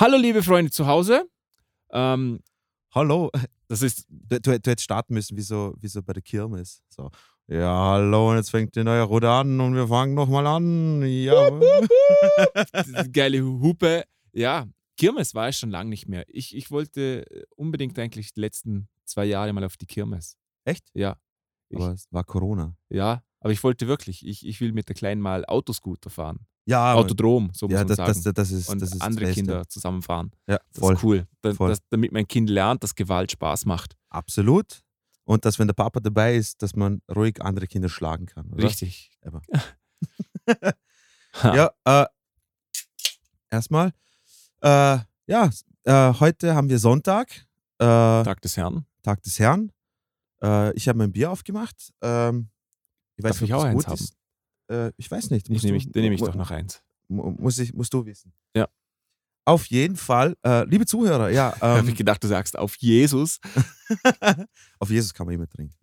Hallo, liebe Freunde zu Hause. Ähm, Hallo. das ist, Du, du, hättest starten müssen, wie so, wie so bei der Kirmes. So. Ja, hallo, und jetzt fängt die neue Runde an und wir fangen nochmal an. Ja. geile Hupe. Ja, Kirmes war ich schon lange nicht mehr. Ich, ich wollte unbedingt eigentlich die letzten zwei Jahre mal auf die Kirmes. Echt? Ja. Ich, Aber es war Corona. ja, aber ich wollte wirklich. Ich, ich will mit der Kleinen mal Autoscooter fahren. Ja, Autodrom, so muss ja man das, sagen. das, das ist, und das ist andere das. Kinder zusammenfahren. Ja, Das voll. ist cool. Da, voll. Das, damit mein Kind lernt, dass Gewalt Spaß macht. Absolut. Und dass, wenn der Papa dabei ist, dass man ruhig andere Kinder schlagen kann. Oder? Richtig. Aber-. Ja, äh, erstmal. Äh, ja, äh, heute haben wir Sonntag, äh, Tag. Tag des Herrn. des Herrn. Äh, ich habe mein Bier aufgemacht. Ähm, ich weiß Darf nicht, ich ob auch es eins ist. Äh, ich weiß nicht. Ich Musst nehme ich, den nehme ich mu- doch noch eins. mu- Muss, ich, musst du wissen. Ja. Auf jeden Fall, äh, liebe Zuhörer, ja, Habe ähm, ich gedacht, du sagst auf Jesus. auf Jesus kann man immer trinken.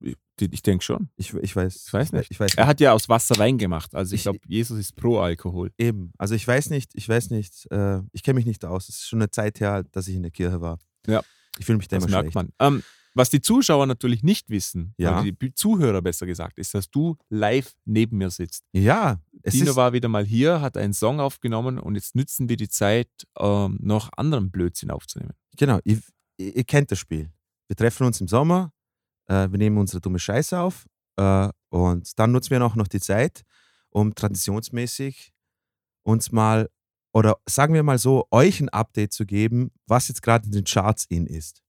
Ich, ich denke schon. Ich, ich weiß. Ich weiß nicht. Ich weiß Er hat ja aus Wasser Wein gemacht. Also ich Ich- glaube, Jesus ist pro Alkohol. Eben. Also ich weiß nicht, ich weiß nicht, äh, ich kenne mich nicht aus. Es ist schon eine Zeit her, dass ich in der Kirche war. Ja. Ich fühle mich da Das immer merkt schlecht. man. Ähm, was die Zuschauer natürlich nicht wissen, Ja. oder die Zuhörer besser gesagt, ist, dass du live neben mir sitzt. Ja, es Dino war wieder mal hier, hat einen Song aufgenommen und jetzt nützen wir die Zeit, ähm, noch anderen Blödsinn aufzunehmen. genau, ihr, ihr ihr kennt das Spiel. Wir treffen uns im Sommer, äh, wir nehmen unsere dumme Scheiße auf äh, und dann nutzen wir auch noch die Zeit, um traditionsmäßig uns mal, oder sagen wir mal so, euch ein Update zu geben, was jetzt gerade in den Charts in ist.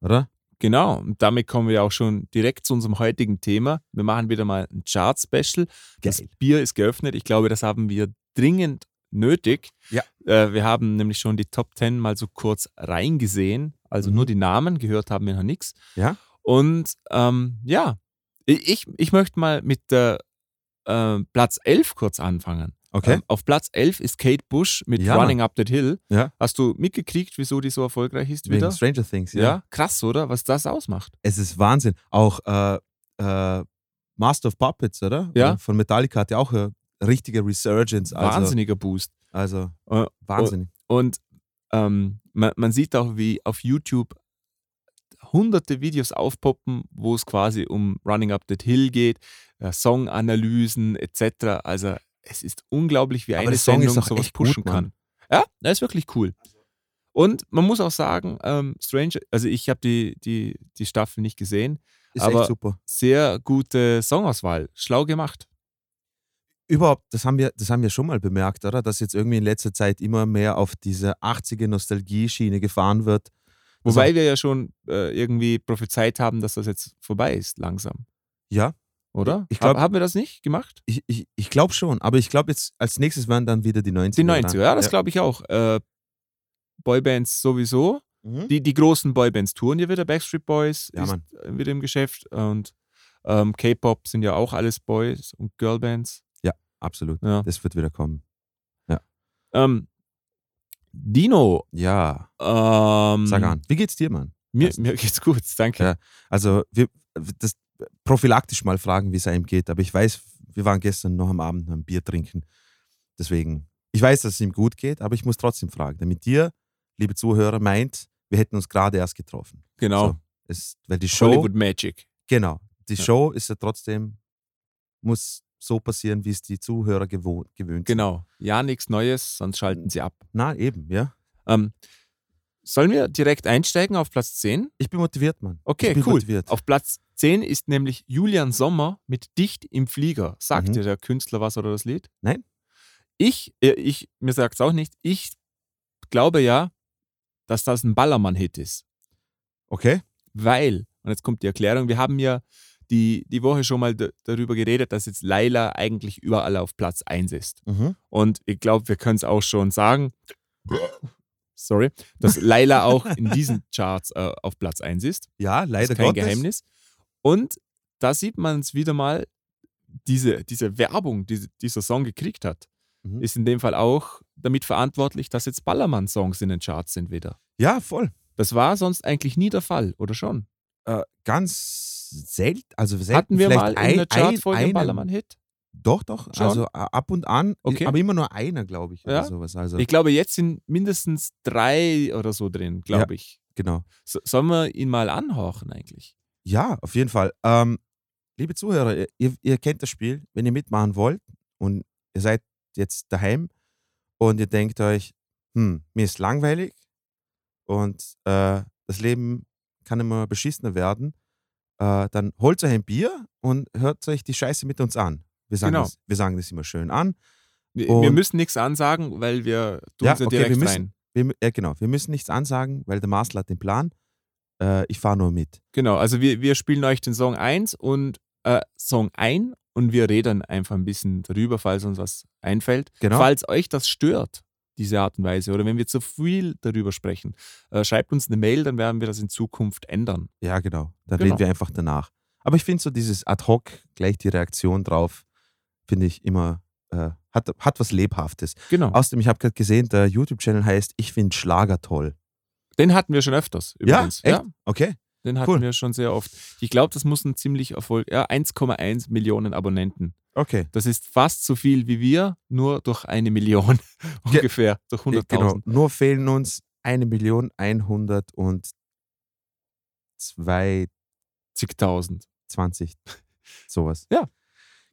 Oder? Genau, und damit kommen wir auch schon direkt zu unserem heutigen Thema. Wir machen wieder mal ein Chart-Special. Das. Bier ist geöffnet. Ich glaube, das haben wir dringend nötig. Ja. Äh, wir haben nämlich schon die Top 10 mal so kurz reingesehen. Also Mhm. nur die Namen, gehört haben wir noch nichts. Ja. Und ähm, ja, ich, ich möchte mal mit der äh, Platz 11 kurz anfangen. Okay. Ähm, auf Platz 11 ist Kate Bush mit Ja, Running Up That Hill. Ja. Hast du mitgekriegt, wieso die so erfolgreich ist Wegen wieder? Stranger Things, Ja. krass, oder? Was das ausmacht. Es ist Wahnsinn. Auch äh, äh, Master of Puppets, oder? Ja. Von Metallica hat ja auch eine richtige Resurgence. Also, Wahnsinniger Boost. Also, Äh, Wahnsinn. Und ähm, man, man sieht auch, wie auf YouTube hunderte Videos aufpoppen, wo es quasi um Running Up That Hill geht, äh, Songanalysen etc. Also es ist unglaublich, wie Aber eine Song Sendung sowas gut, pushen Mann. kann. Ja, er ist wirklich cool. Und man muss auch sagen, ähm, Stranger, also ich habe die, die, die Staffel nicht gesehen, ist aber- echt super. sehr gute Songauswahl, schlau gemacht. Überhaupt, das haben, wir, das haben wir schon mal bemerkt, oder? Dass jetzt irgendwie in letzter Zeit immer mehr auf diese 80er Nostalgie-Schiene gefahren wird. Das Wobei wir ja schon äh, irgendwie prophezeit haben, dass das jetzt vorbei ist, langsam. Ja, Oder? Ich glaub- Hab- haben wir das nicht gemacht? ich, ich, ich glaube schon. Aber ich glaube jetzt, als nächstes werden dann wieder die 90er. Die 90er, ja, das dran. glaube ich auch. Äh, Boybands sowieso. Mhm. Die, die großen Boybands touren ja wieder. Backstreet Boys Ja, ist Mann. wieder im Geschäft. Und ähm, K-Pop sind ja auch alles Boys und Girlbands. Absolut. Ja. Das wird wieder kommen. Ähm, Dino, Ja, ähm, sag an. Wie geht's dir, Mann? Mir, mir geht's gut, danke. Ja. Also, wir, das prophylaktisch mal fragen, wie es einem geht. Aber ich weiß, wir waren gestern noch am Abend ein Bier trinken. Deswegen, ich weiß, dass es ihm gut geht, aber ich muss trotzdem fragen, damit ihr, liebe Zuhörer, meint, wir hätten uns gerade erst getroffen. Genau. So, es, weil die Show, Hollywood Magic. genau, die Ja. Show ist ja trotzdem, muss so passieren, wie es die Zuhörer gewohnt, gewöhnt sind. Genau. Ja, nichts Neues, sonst schalten sie ab. Na, eben, ja. Ähm, sollen wir direkt einsteigen auf Platz 10? Ich bin motiviert, Mann. Okay, cool. motiviert. Auf Platz 10 ist nämlich Julian Sommer mit Dicht im Flieger. Sagt Mhm. dir der Künstler was oder das Lied? Nein. Ich, äh, ich mir sagt es auch nicht. Ich glaube ja, dass das ein Ballermann-Hit ist. Okay? Weil, und jetzt kommt die Erklärung, wir haben ja die, die Woche schon mal darüber geredet, dass jetzt Laila eigentlich überall auf Platz 1 ist. Mhm. Und ich glaube, wir können es auch schon sagen, sorry, dass Laila auch in diesen Charts äh, auf Platz 1 ist. Ja, Das leider ist kein Gottes. Geheimnis. Und da sieht man es wieder mal, diese, diese Werbung, die dieser Song gekriegt hat, Mhm. ist in dem Fall auch damit verantwortlich, dass jetzt Ballermann-Songs in den Charts sind wieder. Ja, voll. Das war sonst eigentlich nie der Fall, oder schon? Äh, ganz selten, also selten. Hatten wir mal in ein, der Chartfolge ein, einen einen, Ballermann-Hit? Doch, doch. Schon? Also ab und an, Okay. aber immer nur einer, glaube ich, Ja. oder sowas. Also Ich glaube, jetzt sind mindestens drei oder so drin, glaube ich. genau. So, sollen wir ihn mal anhorchen eigentlich? Ja, auf jeden Fall. Ähm, liebe Zuhörer, ihr- ihr, ihr kennt das Spiel. Wenn ihr mitmachen wollt und ihr seid jetzt daheim und ihr denkt euch, hm, mir ist langweilig und äh, das Leben kann immer beschissener werden, äh, dann holt euch ein Bier und hört euch die Scheiße mit uns an. Wir sagen, Genau. das, wir sagen das immer schön an. Wir, wir müssen nichts ansagen, weil wir tun Ja, ja okay, direkt wir müssen- rein. Wir, äh, genau, wir müssen nichts ansagen, weil der Marcel hat den Plan. Äh, ich fahre nur mit. Genau, also wir, wir spielen euch den Song 1 und äh, Song ein und wir reden einfach ein bisschen darüber, falls uns was einfällt. Genau. Falls euch das stört, diese Art und Weise, oder wenn wir zu viel darüber sprechen, äh, schreibt uns eine Mail, dann werden wir das in Zukunft ändern. Ja, genau. Dann Genau. reden wir einfach danach. Aber ich finde so dieses ad hoc, gleich die Reaktion drauf, finde ich immer, äh, hat, hat was Lebhaftes. Genau. Außerdem, ich habe gerade gesehen, der YouTube-Channel heißt Ich finde Schlager toll. Den hatten wir schon öfters übrigens. echt? Okay. den hatten Cool. wir schon sehr oft. Ich glaube, das muss ein ziemlich Erfolg. Ja, 1,1 Millionen Abonnenten. Okay. Das ist fast so viel wie wir, nur durch eine Million Ge- ungefähr, durch 100.000. Genau. Nur fehlen uns 1.120.000. Zigtausend. Sowas. Ja.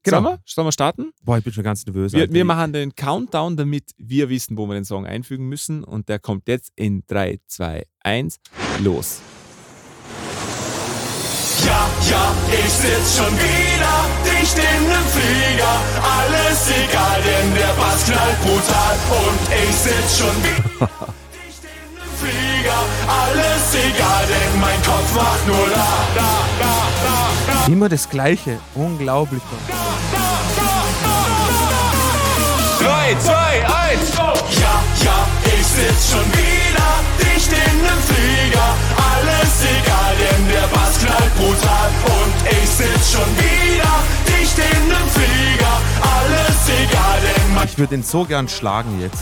Genau. Sollen, wir? Sollen wir starten? Boah, ich bin schon ganz nervös. Wir, wir machen den Countdown, damit wir wissen, wo wir den Song einfügen müssen. Und der kommt jetzt in 3, 2, 1, los. Ja, ja, ich sitz schon wieder dicht in nem Flieger. Alles egal, denn der Bass knallt brutal. Und ich sitz schon wieder dicht in nem Flieger. Alles egal, denn mein Kopf macht nur la, la, la. Immer das Gleiche. Unglaublich. 3, 2, 1, go! Ja, ja, ich sitz schon wieder dicht in nem Flieger. Alles egal, denn der Bass knallt brutal. Und ich sitz schon wieder dicht in nem Flieger. Alles egal, denn mein Ich würde ihn so gern schlagen jetzt.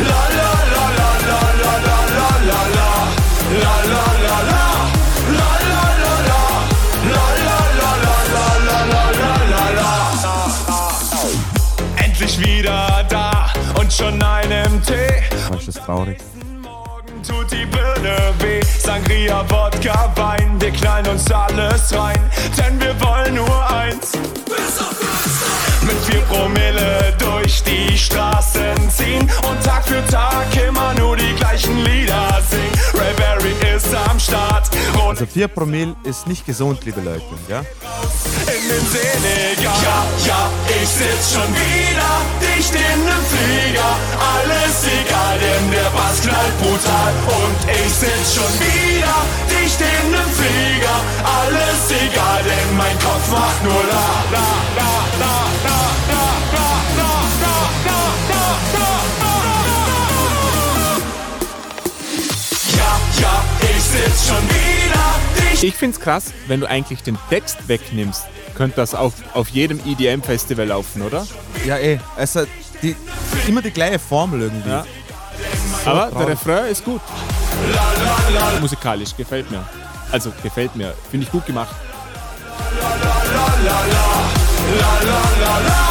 endlich schon einem Tee. Boah, ist das traurig. Morgen tut die Birne weh. Sangria, Wodka, Wein, wir knallen uns alles rein, denn wir wollen nur eins. Mit vier Promille durch die Straßen ziehen und Tag für Tag immer nur die gleichen Lieder singen. Ray Barry ist am Start. Und also 4 Promille ist nicht gesund, liebe Leute, ja? In den Senegal. Ja, ja, ich sitz schon wieder dicht in nem Flieger. Alles egal, denn der Bass knallt brutal. Und ich sitz schon wieder dicht in nem Flieger. Alles egal, denn mein Kopf macht nur la, la, la, la, la, la. Ja, ich sitz schon wieder dicht Ich finde es krass, wenn du eigentlich den Text wegnimmst, könnte das auf, auf jedem EDM-Festival laufen, oder? Ja, eh. Also die, immer die gleiche Formel irgendwie. Ja. Aber der. Refrain ist gut. Musikalisch gefällt mir. Also gefällt mir. Finde ich gut gemacht. endlich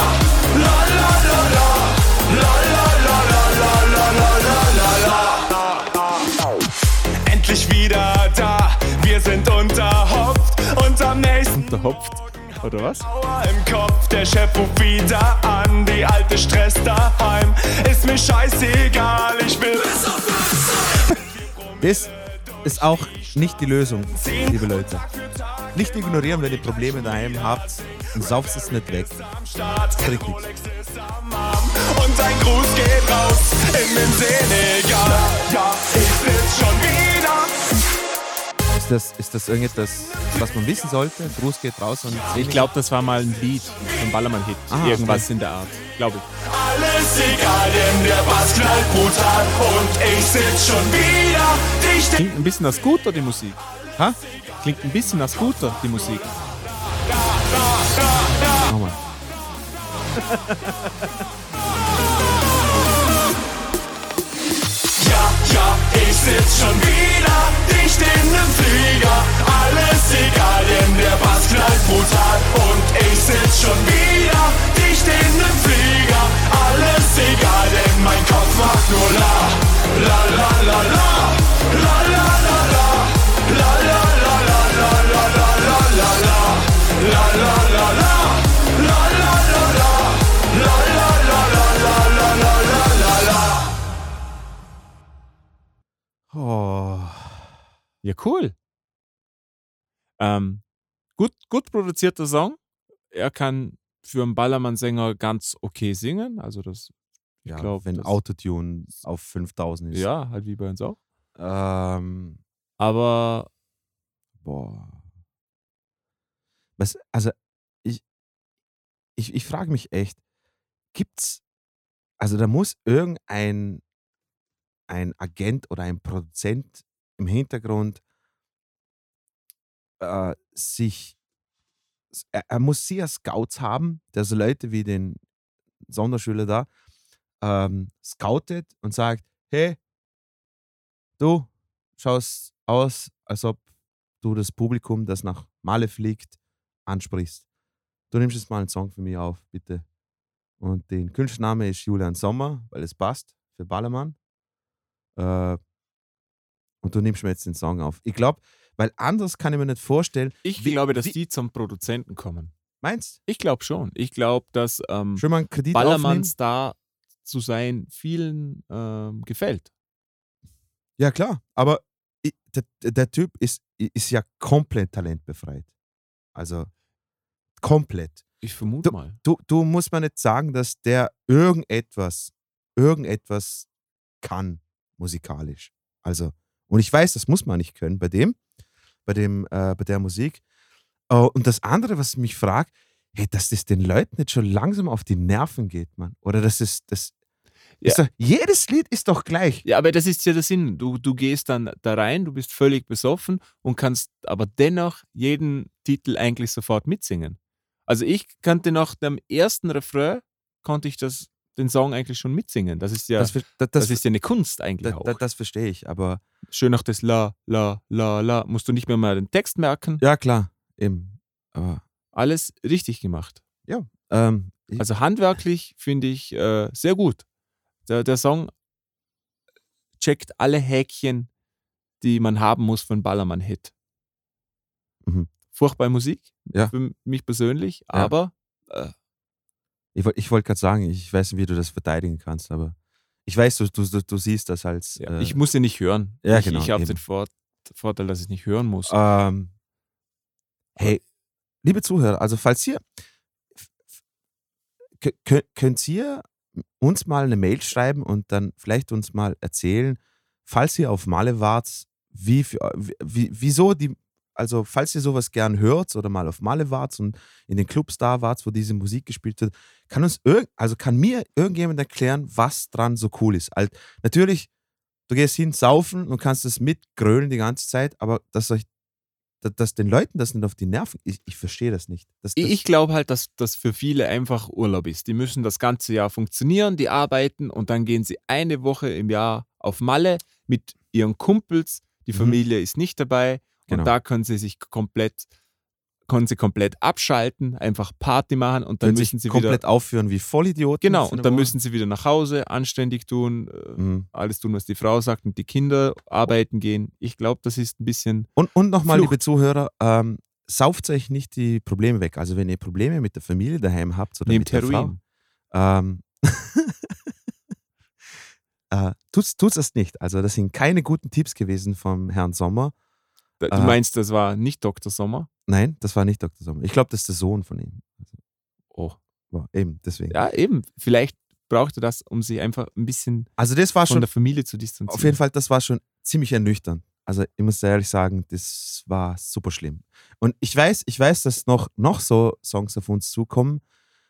Wir sind unterhopft und am nächsten Unterhopft. Oder was? Im Kopf. Der Chef ruft wieder an, die alte Stress daheim. Ist mir scheißegal, ich will Das ist auch nicht die Lösung, liebe Leute. Nicht ignorieren, wenn ihr Probleme daheim habt und sauft es nicht weg. ist am Arm und ein Gruß geht raus in den Senegal. Ist das, ist das irgendetwas, was man wissen sollte? Gruß geht raus und Ich glaube, das war mal ein Lied, ein Ballermann-Hit. Ah, Irgendwas in der Art. Glaube ich. Alles egal, denn der Bass knallt brutal und ich sitz schon wieder dicht in Klingt ein bisschen nach Scooter, die Musik. Ha? Klingt ein bisschen nach Scooter, die Musik. Nochmal. Ja, ja, ich sitz schon wieder dicht in nem Flieger. Alles egal, denn der Bass knallt brutal und ich sitz schon wieder dicht in nem Flieger. Alles egal, denn mein Kopf macht nur la la la la la, la la la la, la la la la, la la la la la la la la la la. Oh. Ja, cool. Ähm, gut, gut produzierter Song. Er kann für einen Ballermann-Sänger ganz okay singen. Also das, ich Ja, glaube, wenn das, Autotune auf 5000 ist. ja, halt wie bei uns auch. Ähm, Aber boah. Was, also, ich, ich, ich frage mich echt, gibt's, also da muss irgendein ein Agent oder ein Produzent im Hintergrund äh, sich, er, er muss sehr Scouts haben, der so Leute wie den Sonderschüler da ähm, scoutet und sagt, hey, du schaust aus, als ob du das Publikum, das nach Male fliegt, ansprichst. Du nimmst jetzt mal einen Song für mich auf, bitte. Und den Künstlername ist Julian Sommer, weil es passt für Ballermann. Äh, und du nimmst mir jetzt den Song auf. Ich glaube, weil anders kann ich mir nicht vorstellen. ich Wie- glaube, dass wie- die zum Produzenten kommen. Meinst Ich glaube schon. Ich glaube, dass ähm? Ballermann-Star zu sein vielen ähm, gefällt. Ja, klar. Aber ich, der, der Typ ist, ist ja komplett talentbefreit. Also komplett. Ich vermute mal. Du, du musst mir nicht sagen, dass der irgendetwas, irgendetwas kann musikalisch. Also, und ich weiß, das muss man nicht können bei dem, bei dem, äh, bei der Musik. Oh, und das andere, was ich mich fragt, hey, dass das den Leuten nicht schon langsam auf die Nerven geht, Mann. Oder das ist, das Ja. ist doch, jedes Lied ist doch gleich. Ja, aber das ist ja der Sinn. Du, du gehst dann da rein, du bist völlig besoffen und kannst aber dennoch jeden Titel eigentlich sofort mitsingen. Also ich kannte nach dem ersten Refrain, konnte ich das, den Song eigentlich schon mitsingen. Das ist ja, Das, das, das, das, ist ja eine Kunst eigentlich auch. da, das verstehe ich, aber Schön noch das La, La, La, La. Musst du nicht mehr mal den Text merken. ja, klar, eben. Aber, Alles richtig gemacht. ähm, ich, Also handwerklich finde ich äh, sehr gut. Der, der Song checkt alle Häkchen, die man haben muss für einen Ballermann-Hit. Mhm. Furchtbare Musik Ja. für mich persönlich, Ja. aber äh, ich, ich wollte gerade sagen, ich weiß nicht, wie du das verteidigen kannst, aber ich weiß, du, du, du, du siehst das als. ja, äh, ich muss sie nicht hören. ja, ich genau, ich habe den Vor Vorteil, dass ich nicht hören muss. Ähm, hey, liebe Zuhörer, also falls ihr könnt ihr uns mal eine Mail schreiben und dann vielleicht uns mal erzählen, falls ihr auf Male wart, wie, wie wieso die, also falls ihr sowas gern hört oder mal auf Male wart und in den Clubs da wart, wo diese Musik gespielt wird, kann uns irgend, also kann mir irgendjemand erklären, was dran so cool ist. Halt, natürlich, du gehst hin, saufen und kannst es mitgrölen die ganze Zeit, aber dass euch dass, den Leuten das nicht auf die Nerven, ich, ich verstehe das nicht. Das, das, Ich, glaube halt, dass das für viele einfach Urlaub ist. Die müssen das ganze Jahr funktionieren, die arbeiten und dann gehen sie eine Woche im Jahr auf Malle mit ihren Kumpels. Die Mhm. Familie ist nicht dabei Genau. und da können sie sich komplett, können sie komplett abschalten, einfach Party machen und dann können müssen sie komplett wieder aufführen wie Vollidioten. genau und dann Woche. müssen sie wieder nach Hause anständig tun, äh, Mhm. alles tun, was die Frau sagt und die Kinder arbeiten gehen. Ich glaube, das ist ein bisschen Und, und nochmal, liebe Zuhörer, ähm, sauft euch nicht die Probleme weg. Also wenn ihr Probleme mit der Familie daheim habt oder nehmt mit der Heroin. Frau, ähm, äh, tut's, tut's das nicht. Also das sind keine guten Tipps gewesen vom Herrn Sommer. Du äh, meinst, das war nicht Dr. Sommer? Nein, das war nicht Dr. Sommer. Ich glaube, das ist der Sohn von ihm. Oh. War eben, deswegen. Ja, eben. Vielleicht braucht er das, um sich einfach ein bisschen Also das war von schon der Familie zu distanzieren. Auf jeden Fall, das war schon ziemlich ernüchternd. Also ich muss ehrlich sagen, das war super schlimm. Und ich weiß, ich weiß, dass noch, noch so Songs auf uns zukommen,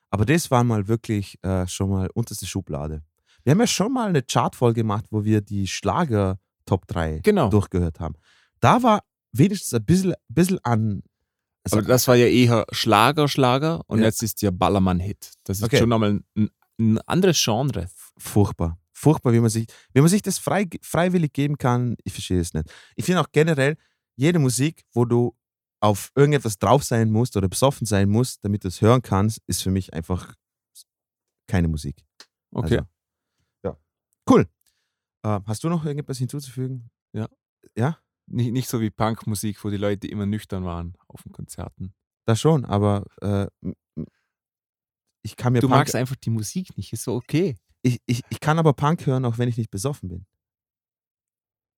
aber das war mal wirklich äh, schon mal unterste Schublade. Wir haben ja schon mal eine Chartfolge gemacht, wo wir die Schlager Top 3 Genau. durchgehört haben. Da war wenigstens ein bisschen, bisschen an. Also, Aber das war ja eher Schlager, Schlager und Ja. jetzt ist ja Ballermann-Hit. Das ist Okay. schon nochmal ein, ein anderes Genre. furchtbar. Furchtbar, wie man sich, wie man sich das frei, freiwillig geben kann, ich verstehe es nicht. Ich finde auch generell, jede Musik, wo du auf irgendetwas drauf sein musst oder besoffen sein musst, damit du es hören kannst, ist für mich einfach keine Musik. Okay. Also, ja. Cool. Äh, hast du noch irgendetwas hinzuzufügen? Ja. Ja? Nicht, nicht so wie Punkmusik, wo die Leute immer nüchtern waren auf den Konzerten. Das schon, aber äh, ich kann mir Du Punk, magst einfach die Musik nicht, ist so okay. ich, ich, ich kann aber Punk hören, auch wenn ich nicht besoffen bin.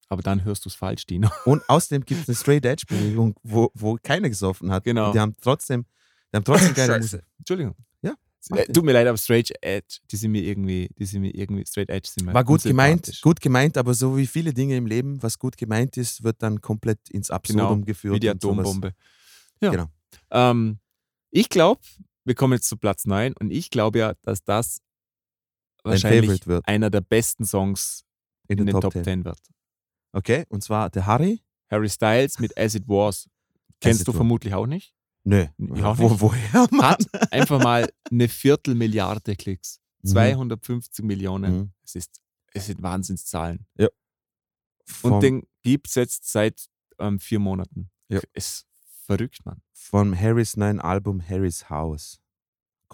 Aber dann hörst du es falsch, Dino. Und außerdem gibt es eine Straight Edge Bewegung, wo, wo keiner gesoffen hat. Genau. Und die haben trotzdem, die haben trotzdem geile Scheiße. Musik. Entschuldigung. Äh, tut mir leid, aber Straight Edge, die sind mir irgendwie, die sind mir irgendwie, Straight Edge sind mir War gut gemeint, gut gemeint, aber so wie viele Dinge im Leben, was gut gemeint ist, wird dann komplett ins Absurdum Genau, geführt. Wie die. Atombombe. Ja. Genau. Ähm, ich glaube, wir kommen jetzt zu Platz 9 und ich glaube ja, dass das wahrscheinlich einer der besten Songs in, in, den den Top, Top 10. 10 wird. Okay, und zwar der Harry? Harry Styles mit As It Was. Kennst It du vermutlich auch nicht. Nö. Auch Wo, woher, Mann? Hat einfach mal eine Viertelmilliarde Klicks. Mhm. 250 Millionen. Mhm. Es, ist, es sind Wahnsinnszahlen. Vom, Und den gibt es jetzt seit ähm, vier Monaten. Ja. Ist verrückt, Mann. vom Harrys neuen Album Harry's House.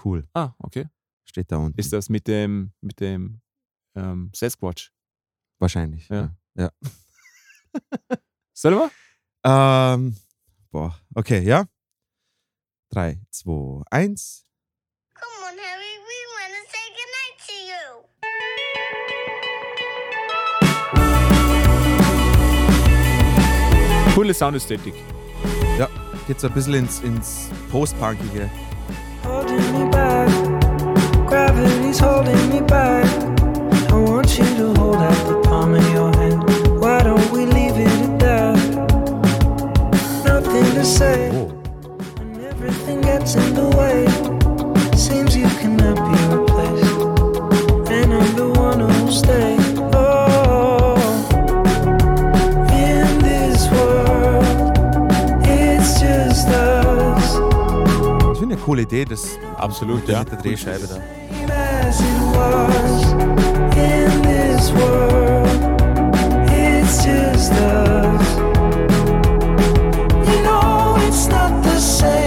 Cool. Ah, okay. Steht da unten. Ist das mit dem, mit dem ähm, Sasquatch? Wahrscheinlich. Ja. Ja. Sollen wir? Ähm, boah, okay, ja. Drei, zwei, eins. Come on, Harry, we want to say goodnight to you. Coole Soundästhetik. Geht so ein bisschen ins, ins Post-Punkige. holding me back. Gravity's holding me back. I want you to hold out the palm of your hand. Why don't we leave it at that? Nothing to say Oh, ich finde eine coole Idee, das Absolut, mit ja. der Drehscheibe da. as it was in this world. It's just us. You know it's not the same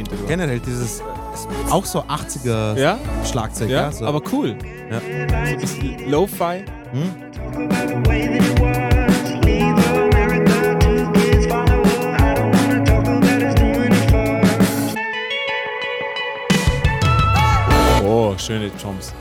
Hintergrund. Generell dieses, auch so 80er Ja, Schlagzeug, ja, ja? so. aber cool. Ja. So ein bisschen Lo-Fi. Hm? Oh, schöne Jumps.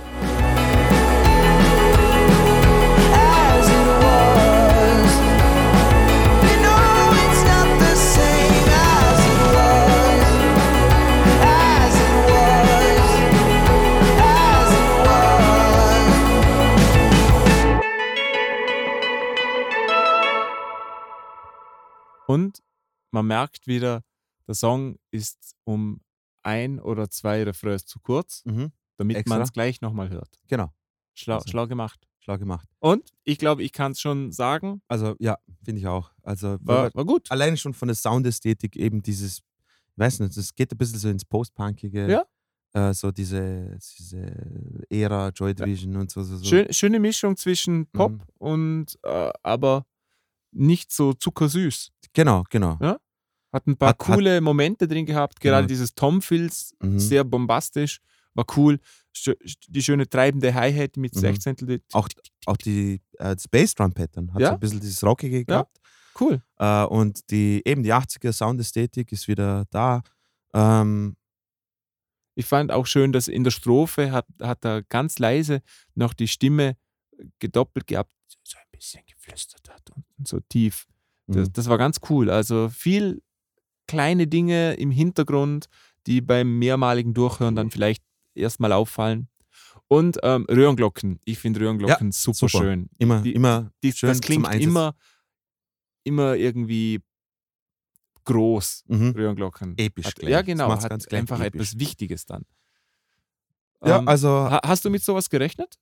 Und man merkt wieder, der Song ist um ein oder zwei Refrains zu kurz, Mhm. damit man es gleich nochmal hört. Genau, Schlau, Also. schlau gemacht. schlau gemacht. Und ich glaube, ich kann es schon sagen, Also ja, finde ich auch. Also war, war gut. alleine schon von der Soundästhetik eben dieses, weiß nicht, es geht ein bisschen so ins Post-Punkige. Ja. Äh, so diese, diese Ära, Joy Division und so. so, so. Schön, schöne Mischung zwischen Pop Mhm. und äh, aber nicht so zuckersüß. Genau, genau. Ja. Hat ein paar Hat- hat- coole Momente drin gehabt, gerade Genau. dieses Tom-Filz, Mhm. sehr bombastisch, war cool. Die schöne treibende Hi-Hat mit Mhm. 16. Auch, auch die äh, Space Drum Pattern hat Ja. so ein bisschen dieses Rockige gehabt. Cool. Äh, und die, eben die 80er Soundästhetik ist wieder da. Ähm, Ich fand auch schön, dass in der Strophe hat, hat er ganz leise noch die Stimme gedoppelt gehabt, so ein bisschen geflüstert hat und so tief. Das, Mhm. das war ganz cool. Also viel kleine Dinge im Hintergrund, die beim mehrmaligen Durchhören dann vielleicht erstmal auffallen. Und ähm, Röhrenglocken. Ich finde Röhrenglocken super, super. schön. immer, Die- immer Die, schön das klingt immer, immer irgendwie groß, Mhm. Röhrenglocken. Episch Hat, ja, genau. Hat einfach episch. etwas Wichtiges dann. Ja, Ähm, also, ha- hast du mit sowas gerechnet?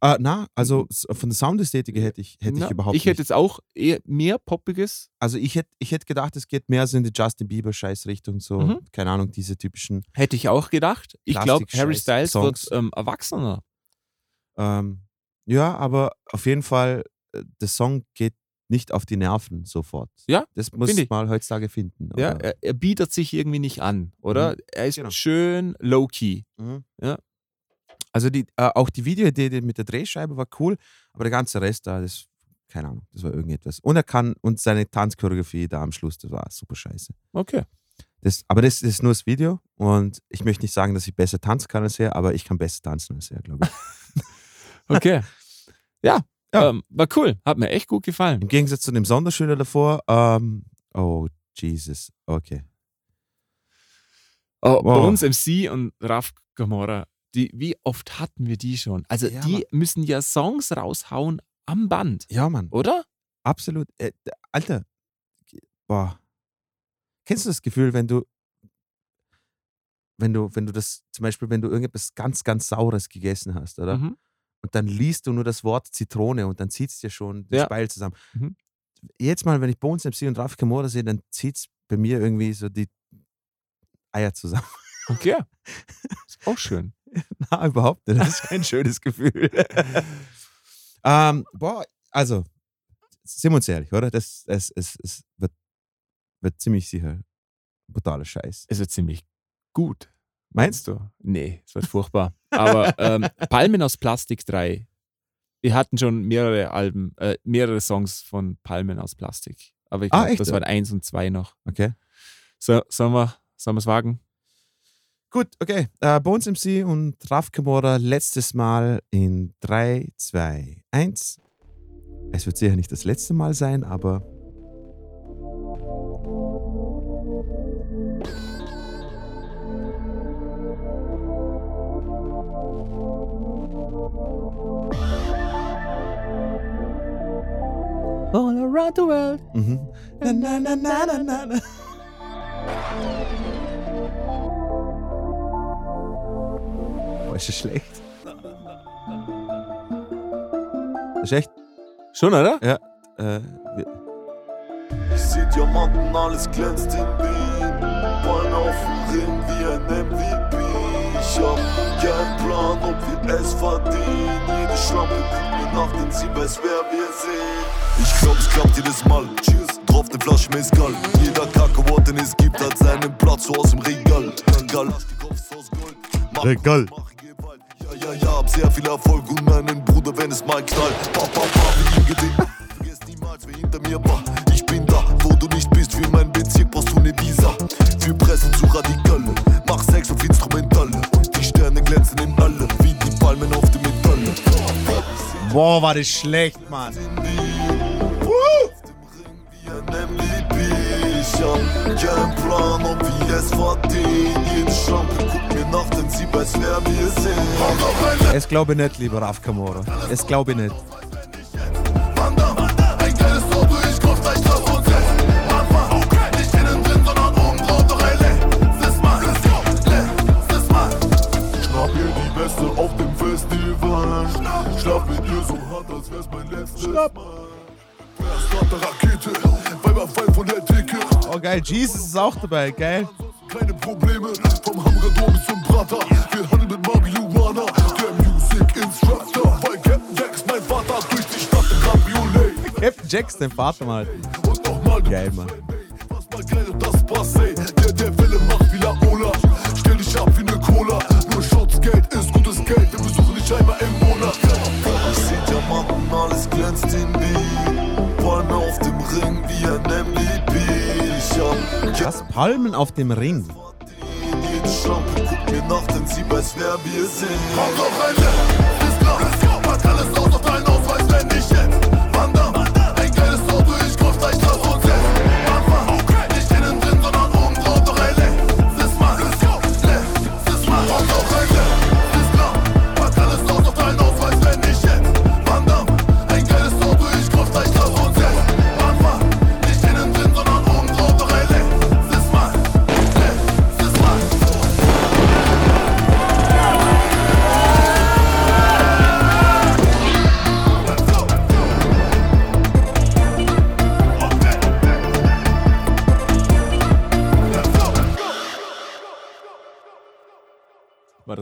Äh, na, also von der Soundästhetik hätte ich, hätte Na, ich überhaupt Ich hätte nicht. jetzt auch eher mehr Poppiges. Also ich hätte, ich hätte gedacht, es geht mehr so in die Justin Bieber-Scheißrichtung, so, Mhm. keine Ahnung, diese typischen, Hätte ich auch gedacht. Ich glaube, Harry Styles Songs. wird ähm, erwachsener. ähm, ja, aber auf jeden Fall, äh, der Song geht nicht auf die Nerven sofort. Ja, Das muss ich. man heutzutage finden. Ja, aber- er, er bietet sich irgendwie nicht an, oder? Mhm. Er ist Genau. schön low-key. Mhm. Ja. Also die, äh, auch die Videoidee mit der Drehscheibe war cool, aber der ganze Rest da, das, keine Ahnung, das war irgendetwas. Und er kann, und seine Tanzchoreografie da am Schluss, das war super scheiße. Okay. Das, aber das ist nur das Video und ich möchte nicht sagen, dass ich besser tanzen kann als er, aber ich kann besser tanzen als er, glaube ich. Okay. ja, Ja. Ähm, war cool. Hat mir echt gut gefallen. Im Gegensatz zu dem Sonderschüler davor, ähm, oh Jesus, okay. Oh, Bei Wow. uns MC und Raf Gamora, die, wie oft hatten wir die schon? Also Ja, die Mann. müssen ja Songs raushauen am Band, Ja, Mann, oder? absolut. Äh, Alter, boah. Kennst du das Gefühl, wenn du, wenn du, wenn du das, zum Beispiel, wenn du irgendetwas ganz, ganz Saures gegessen hast, oder? Mhm. Und dann liest du nur das Wort Zitrone und dann zieht es dir schon den Ja. Speil zusammen. Mhm. Jetzt mal, wenn ich Bones MC und Raf Kamora sehe, dann zieht es bei mir irgendwie so die Eier zusammen. Okay. Ist auch schön. Na, überhaupt nicht. Das ist kein schönes Gefühl. ähm, boah, also, sind wir uns ehrlich, oder? Das, es, es, es wird, wird ziemlich sicher brutaler Scheiß. Es wird ziemlich gut. Meinst du? Nee, es wird furchtbar. Aber ähm, Palmen aus Plastik 3. Wir hatten schon mehrere Alben, äh, mehrere Songs von Palmen aus Plastik. Aber ich Ah, glaube, echt? das waren eins und zwei noch. Okay. So, sollen wir sollen es wagen? Gut, okay. Äh, Bones MC und Raf Kamora letztes Mal in 3, 2, 1. Es wird sicher nicht das letzte Mal sein, aber All around the world. Mhm. Na, na, na, na, na, na, ist das schlecht? Das ist echt. Schon, oder? Ja. Äh, Ich seh Diamanten, alles glänzt in Wien. Ballen auf dem Ring wie ein MVP. Ich hab keinen Plan, ob wir es verdienen. Jede Schlampe guckt mir nach, denn sie weiß, wer wir sind. Ich glaub, es klappt jedes Mal. Cheers, drauf ne Flasche Mezcal. Jeder Kakaoort, den es gibt, hat seinen Platz so aus dem Regal. Regal. Regal. Ja, ja, hab sehr viel Erfolg und meinen Bruder, wenn es mal knallt. Pa, pa, pa, wie ihm gedient. Vergiss niemals, wer hinter mir war. Ich bin da, wo du nicht bist. Für mein Bezirk brauchst du ne Visa. Für Presse zu radikal. Mach Sex auf Instrumental. Und die Sterne glänzen in alle, wie die Palmen auf dem Metall. Boah, war das schlecht, Mann. Wie ein MVP. Ich hab keinen Plan, ob wir es verdienen. Weiß, wer wir sind. Es glaube ich nicht, lieber Raf Kamora. Es glaube ich nicht. Auf dem Festival. Schlaf mit ihr so hart, als wär's mein letztes Mal. Start der Rakete, Weiber fallen von der Decke. Oh, geil. Jesus ist auch dabei. Geil. Vater. Wir handeln mit Marihuana, der Music Instructor. Weil Captain Jax, mein Vater, durch die Stadt im Cabriolet. Captain Jax, dein Vater mal. Und nochmal, geil, Mann. Was mal geil und das passt. Der, der Welle macht wie Laola. Stell dich ab wie ne Cola. Nur Shots Geld ist gutes Geld. Wir besuchen dich einmal im Monat. Ich seh Diamanten, alles glänzt in mir. Palmen auf dem Ring wie ein MVP. Ich hab. Palmen auf dem Ring? Weiß, wer wir sind. Komm doch rein,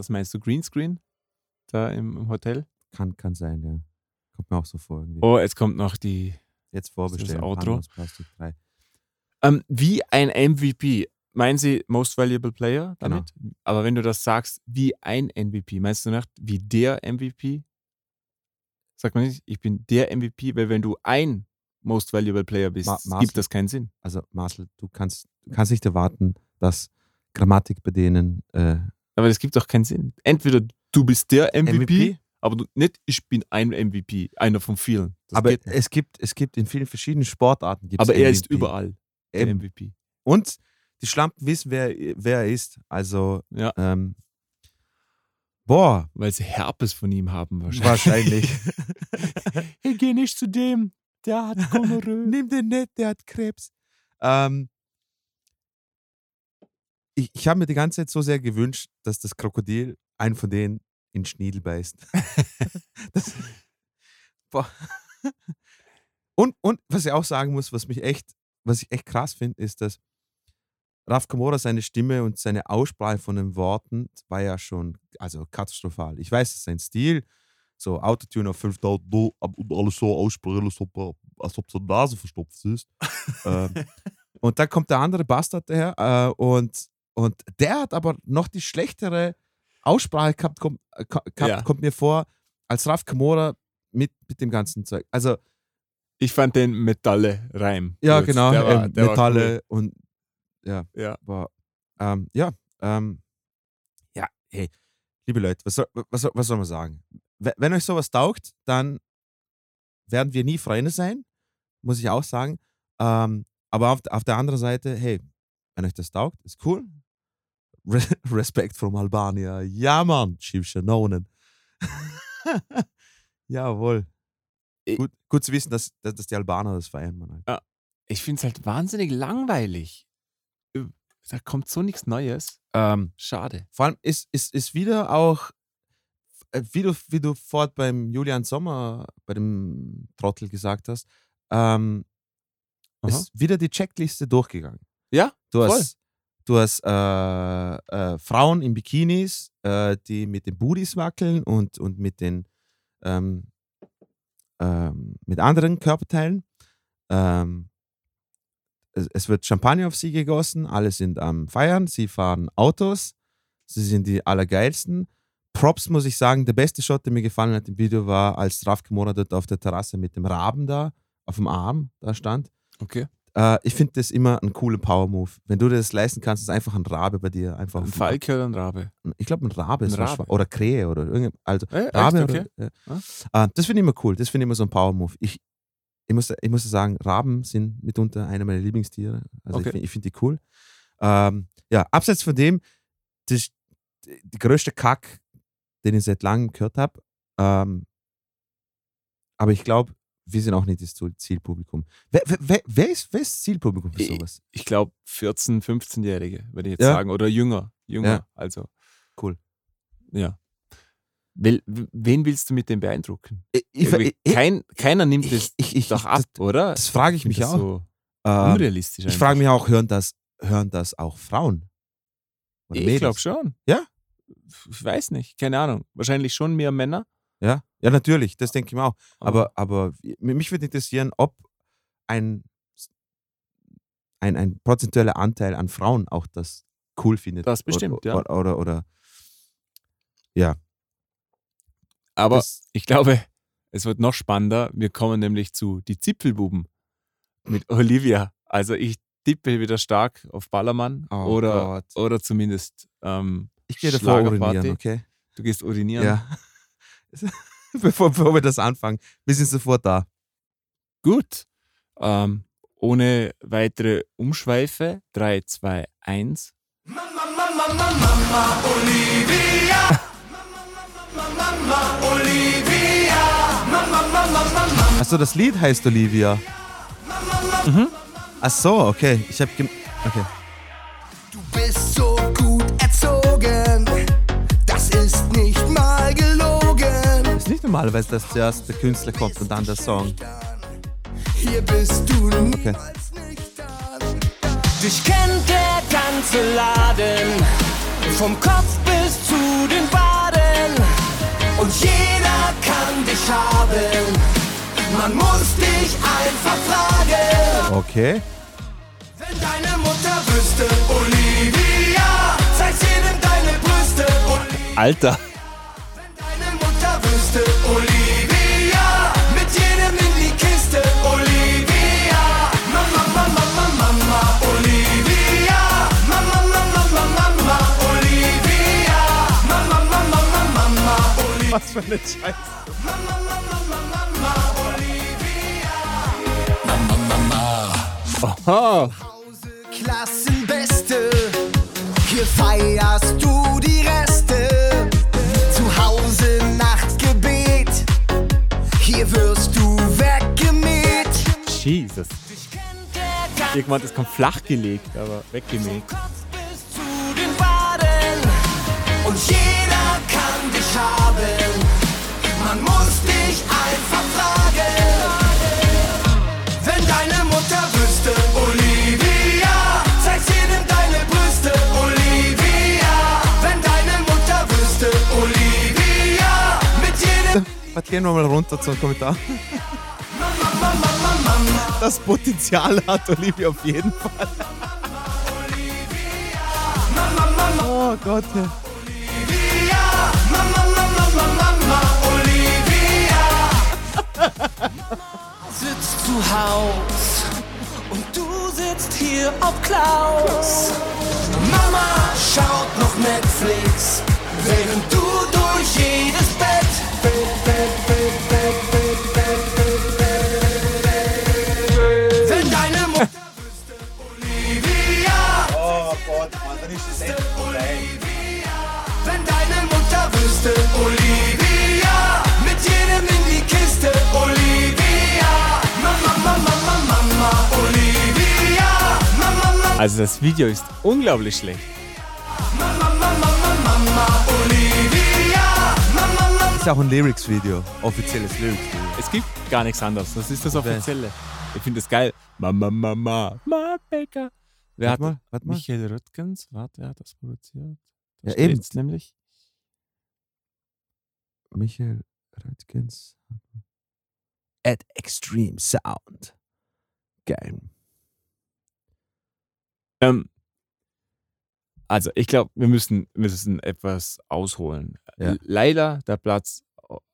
War das meinst du Greenscreen? Da im, im Hotel? Kann, kann sein, ja. Kommt mir auch so vor. Irgendwie. Oh, jetzt kommt noch die. Jetzt vorbestellen. das Outro? Palmen aus Plastik 3. Ähm, wie ein MVP. Meinen Sie Most Valuable Player damit? Aber wenn du das sagst, wie ein MVP, meinst du nicht wie der MVP? Sagt man nicht, ich bin der MVP, weil wenn du ein Most Valuable Player bist, Ma- Marcel- gibt das keinen Sinn. Also Marcel, du kannst, du kannst nicht erwarten, dass Grammatik bei denen äh, Aber das gibt doch keinen Sinn. Entweder du bist der MVP, MVP? aber du, nicht ich bin ein MVP, einer von vielen. Das aber es gibt, es gibt in vielen verschiedenen Sportarten. gibt's aber er ist MVP. überall der Eben. MVP. Und die Schlampen wissen, wer, wer er ist. Also, Ja. ähm, boah, Weil sie Herpes von ihm haben wahrscheinlich. wahrscheinlich. hey, geh nicht zu dem, der hat Gonorrhoe. Nimm den nicht, der hat Krebs. Ähm, ich ich habe mir die ganze Zeit so sehr gewünscht, dass das Krokodil einen von denen in Schniedel beißt. das, boah. Und, und was ich auch sagen muss, was mich echt, was ich echt krass finde, ist, dass Raf Kamora seine Stimme und seine Aussprache von den Worten war ja schon also katastrophal. Ich weiß, es ist sein Stil, so Autotune auf 5000 Do und alles so aussprechen, als ob, als ob seine Nase verstopft ist. ähm, und dann kommt der andere Bastard daher äh, und, und der hat aber noch die schlechtere Aussprache gehabt, kommt, äh, Ja. kommt mir vor, als Raf Kamora mit, mit dem ganzen Zeug. Also, Ich fand den Metalle-Reim. ja, gut. genau, Der war, ähm, der Metalle und Cool. Ja. war, ähm, ja, ähm, ja, hey, liebe Leute, was soll, was was soll man sagen? We- Wenn euch sowas taugt, dann werden wir nie Freunde sein, muss ich auch sagen. Ähm, aber auf, auf der anderen Seite, hey, wenn euch das taugt, ist cool. Re Respekt from Albania. Ja, Mann, Chivchanonen. Jawohl. Ich- Gut, gut zu wissen, dass, dass, die Albaner das feiern, Mann. Alter. Ich finde es halt wahnsinnig langweilig. Da kommt so nichts Neues. Ähm, Schade. Vor allem ist, ist, ist wieder auch, äh, wie du, wie du fort beim Julian Sommer, bei dem Trottel gesagt hast, ähm, ist wieder die Checkliste durchgegangen. Ja, Du Voll. hast, du hast äh, äh, Frauen in Bikinis, äh, die mit den Booties wackeln und, und mit den ähm, ähm, mit anderen Körperteilen. Ähm, es, es wird Champagner auf sie gegossen, alle sind am Feiern, sie fahren Autos, sie sind die Allergeilsten. Props muss ich sagen, der beste Shot, der mir gefallen hat im Video, war, als Raf Kimura dort auf der Terrasse mit dem Raben da auf dem Arm da stand. Okay. Äh, ich finde das immer einen coolen Power-Move. Wenn du dir das leisten kannst, ist einfach ein Rabe bei dir. Einfach Ein Falke oder ein Rabe? Ich glaube, ein Rabe ist Ein Rabe. oder Krähe oder irgend, also Äh? Rabe okay. oder, ja. Äh, das finde ich immer cool. Das finde ich immer so ein Power-Move. Ich, ich, muss, ich muss sagen, Raben sind mitunter eine meiner Lieblingstiere. Also Okay. ich, find- finde die cool. Ähm, ja, abseits von dem, das, die größte Kack, den ich seit langem gehört habe. Ähm, aber ich glaube, wir sind auch nicht das Ziel- Zielpublikum. Wer, wer, wer, ist, wer ist das Zielpublikum für Ich- sowas? Ich glaube 14-, 15-Jährige, würde ich jetzt Ja. sagen. Oder jünger. Jünger. Ja. Also. Cool. Ja. Wel, wen willst du mit dem beeindrucken? Ich, ich, ich, Kein, keiner nimmt ich, es ich, ich, doch ab, das, oder? das frage ich mich auch. So Ähm, unrealistisch. Ich frage mich auch, hören das, hören das auch Frauen? Oder Ich glaube schon. Ja? Ich weiß nicht, keine Ahnung. Wahrscheinlich schon mehr Männer. Ja, ja, natürlich, das denke ich mir auch. Aber, aber mich würde interessieren, ob ein, ein, ein prozentueller Anteil an Frauen auch das cool findet. Das bestimmt, oder, ja. Oder, oder, oder Aber das, ich glaube, es wird noch spannender. Wir kommen nämlich zu Die Zipfelbuben mit Olivia. Also ich tippe wieder stark auf Ballermann Oh oder, Gott. oder zumindest ähm, Ich gehe davor urinieren, okay? du gehst urinieren. Ja. bevor, bevor wir das anfangen. Wir sind sofort da. Gut. Ähm, ohne weitere Umschweife. 3, 2, 1. Mama, Mama, Mama, Mama, Olivia. Mama, Mama, Olivia. Mama, Mama, Mama, Achso, das Lied heißt Olivia. Mhm. Ach so, okay. Ich habe Okay. Du bist so Ist nicht normalerweise, dass zuerst der Künstler kommt und dann der Song. Hier bist du Okay. niemals nicht da. Dich kennt der ganze Laden, vom Kopf bis zu den Waden. Und jeder kann dich haben, man muss dich einfach fragen. Okay. Wenn deine Mutter wüsste, Olivia, zeig's jedem deine Brüste. Olivia, Alter. Wüsste, Olivia, mit jedem in die Kiste. Olivia, Mama, Mama, Mama, Mama, Olivia, Mama, Mama, Mama, Mama, Olivia, Mama, Mama, Mama, Mama, Olivia. Was für eine Scheiße. Aha. Klassenbeste, hier feierst Irgendwann ist kommt flach gelegt, aber weggemäht. Und jeder kann dich haben. Man muss dich einfach fragen. Wenn deine Mutter wüsste, Olivia, zeig's jedem deine Brüste. Olivia, wenn deine Mutter wüsste, Olivia, mit jedem Warte, gehen wir mal runter zum Kommentar. Das Potenzial hat Olivia auf jeden Fall. Oh Gott. Olivia, Mama, Mama, Mama, Mama, Olivia. Sitzt zu Haus und du sitzt hier auf Klaus. Mama schaut noch Netflix, während du durch jedes Bett, Bett, Bett, Bett, Bett, Gott, Mann, dann ist es echt Wenn deine Mutter wüsste, Olivia, mit jedem in die Kiste, Olivia, Mama, Mama, Mama, Mama, Olivia, Mama, Mama, Also das Video ist unglaublich schlecht. Mama, Mama, Mama, Olivia, Mama, Mama. Ist auch ein Lyrics-Video. Offizielles Lyrics-Video. Es gibt gar nichts anderes. Das ist das Offizielle. Ich finde das geil. Mama, Mama, Mama, Baker. Wer Warte hat mal, warte mal. Michael Röttgens, warte, wer hat das produziert? Da Ja, eben. nämlich. Michael Röttgens. At Extreme Sound. Geil. Ähm, also, ich glaube, wir müssen, wir müssen etwas ausholen. Ja. Laila, der Platz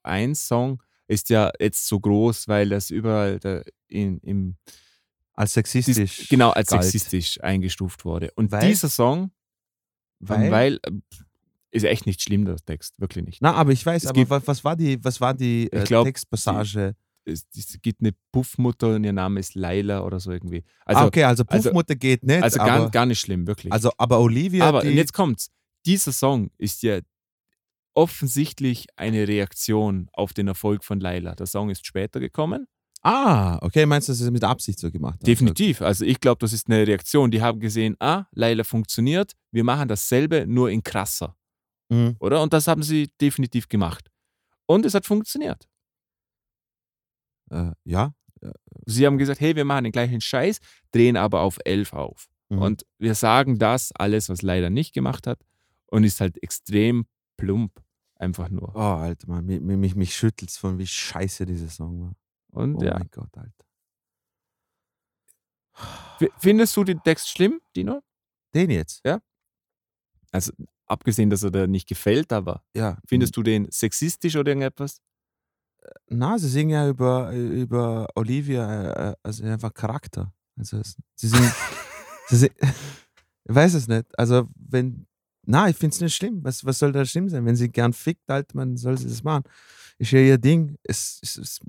1 Song, ist ja jetzt so groß, weil das überall da in, im Als dies- sexistisch. genau als galt. sexistisch eingestuft wurde. Und Weil? dieser Song, Weil? weil, äh, ist echt nicht schlimm, der Text, wirklich nicht. Na, aber ich weiß, Es aber gibt- wa- was war die, was war die äh, glaub, Textpassage? Es, es gibt eine Puffmutter und ihr Name ist Laila oder so irgendwie. Also, ah, okay, also also- Puffmutter geht nicht. also aber, gar, gar nicht schlimm, wirklich. also, aber Olivia, Aber die, jetzt kommt's. Dieser Song ist ja offensichtlich eine Reaktion auf den Erfolg von Laila. Der Song ist später gekommen. Ah, okay, meinst du, dass sie es mit Absicht so gemacht haben? Definitiv. Also ich glaube, das ist eine Reaktion. Die haben gesehen, ah, Laila funktioniert, wir machen dasselbe, nur in krasser. Mhm. Oder? Und das haben sie definitiv gemacht. Und es hat funktioniert. Äh, ja. Sie haben gesagt, hey, wir machen den gleichen Scheiß, drehen aber auf 11 auf. Mhm. Und wir sagen das alles, was Laila nicht gemacht hat und ist halt extrem plump. Einfach nur. Oh, Alter, Mann, mich, mich, mich schüttelt's von, wie scheiße dieser Song war. Und Oh ja. mein Gott, Alter. Findest du den Text schlimm, Dino? Den jetzt? Also abgesehen, dass er dir nicht gefällt, aber Ja. findest du den sexistisch oder irgendetwas? Na, sie singen ja über, über Olivia, äh, also einfach Charakter. Also sie singen, Das ist- Ich weiß es nicht. Also, wenn. Na, ich finde es nicht schlimm. Was, was soll da schlimm sein? Wenn sie gern fickt, halt, man soll sie das machen. Ist ja ihr Ding. Es, es, es,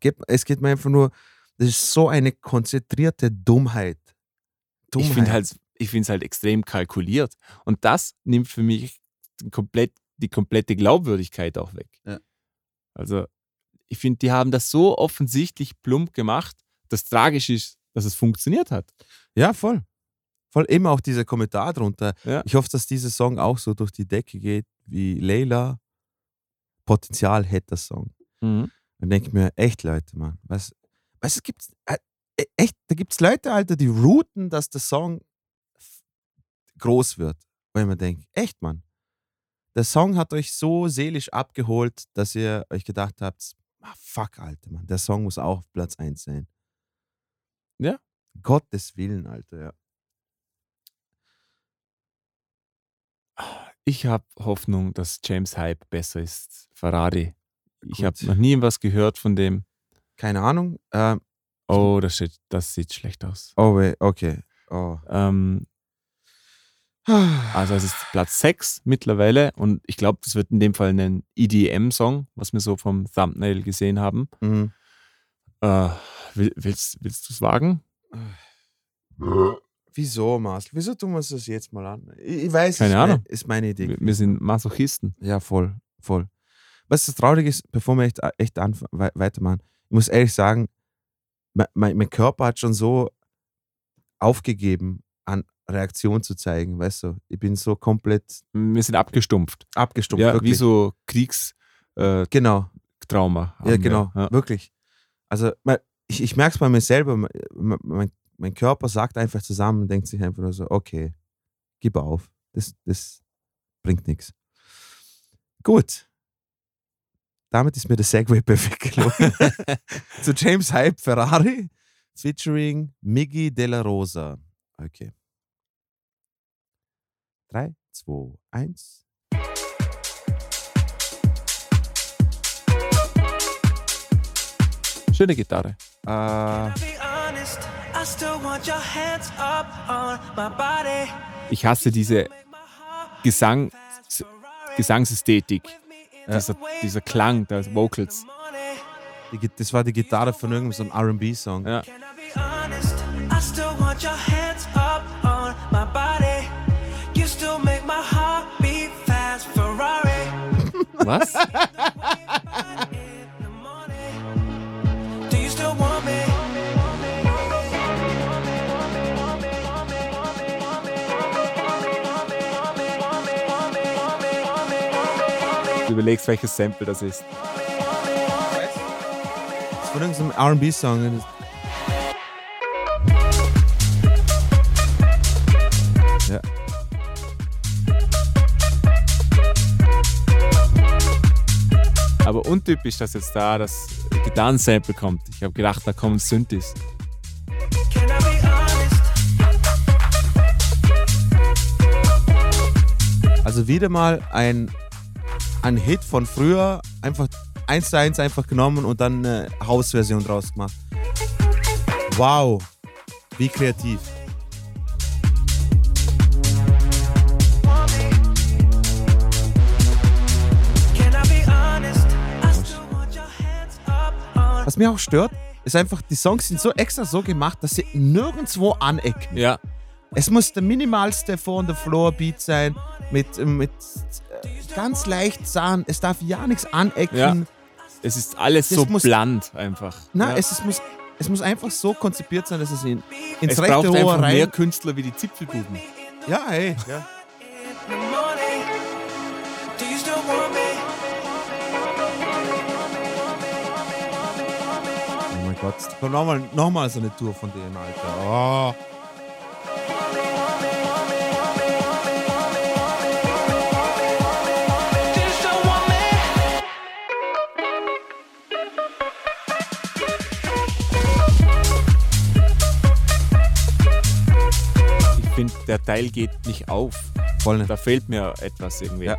geht, es geht mir einfach nur. Das ist so eine konzentrierte Dummheit. Dummheit. Ich finde halt, ich finde es halt extrem kalkuliert. Und das nimmt für mich komplett, die komplette Glaubwürdigkeit auch weg. Ja. Also, ich finde, die haben das so offensichtlich plump gemacht. Das Tragische ist, dass es funktioniert hat. Ja, voll. Voll. Eben auch dieser Kommentar drunter. Ja. Ich hoffe, dass dieser Song auch so durch die Decke geht wie Layla. Potenzial hätte der Song. Dann denke ich mir, echt Leute, Mann. Was, was es gibt, äh, echt, da gibt es Leute, Alter, die routen, dass der Song groß wird. Weil man denkt, echt, Mann. Der Song hat euch so seelisch abgeholt, dass ihr euch gedacht habt, ah, fuck, Alter, Mann, der Song muss auch auf Platz 1 sein. Ja. Gottes Willen, Alter, ja. Ich habe Hoffnung, dass James Hype besser ist. Ferrari. Ich habe noch nie was gehört von dem. Keine Ahnung. Ähm, Oh, das sieht, das sieht schlecht aus. oh, wait, okay. Oh. Ähm, also es ist Platz 6 mittlerweile und ich glaube, das wird in dem Fall ein EDM-Song, was wir so vom Thumbnail gesehen haben. Mhm. Äh, will, willst willst du es wagen? Wieso, Marcel? Wieso tun wir uns das jetzt mal an? Ich, ich weiß, Keine ist meine- Ahnung. ist meine Idee. Wir, wir sind Masochisten. Ja, voll, voll. Was das Traurige ist, bevor wir echt, echt weitermachen, ich muss ehrlich sagen, mein, mein, Körper hat schon so aufgegeben, an Reaktion zu zeigen, weißt du? Ich bin so komplett Wir sind abgestumpft. abgestumpft. ja, wirklich. wie so Kriegstrauma. Äh, Genau, Trauma ja, wir. genau, Ja. wirklich. Also, ich, ich merke es bei mir selber, mein, mein, Körper sagt einfach zusammen und denkt sich einfach nur so, okay, gib auf, das, das bringt nichts. Gut. Damit ist mir der Segway perfekt gelungen. Zu James Hype Ferrari featuring Miggy Della Rosa. Okay. 3, 2, 1. Schöne Gitarre. Äh, Ich hasse diese Gesang, Gesangsästhetik. Dieser, dieser Klang der Vocals. das war die Gitarre von irgendeinem so einem RB-Song. Ja. Can überlegst, welches Sample das ist. Das ist von irgendeinem RB-Song. Ja. Aber untypisch, dass jetzt da das Gitarrensample kommt. Ich habe gedacht, da kommen Synthes. Also wieder mal ein, ein Hit von früher, einfach eins zu eins einfach genommen und dann eine Hausversion draus gemacht. Wow, wie kreativ. Was mich auch stört, ist einfach, die Songs sind so extra so gemacht, dass sie nirgendwo anecken. Ja, Es muss der minimalste Four on the Floor Beat sein, mit, mit ganz leicht Sachen. Es darf ja nichts anecken. Ja. es ist alles Das so muss- bland einfach. Na, ja. es, ist, muss, es muss einfach so konzipiert sein, dass es in, ins es rechte braucht Ohr einfach mehr rein. Künstler wie die Zipfelbuben. Ja, ey. Ja. Oh mein Gott, nochmal noch mal so eine Tour von denen, Alter. Oh. Finde, der Teil geht nicht auf. Voll. Da fehlt mir etwas irgendwie. Ja.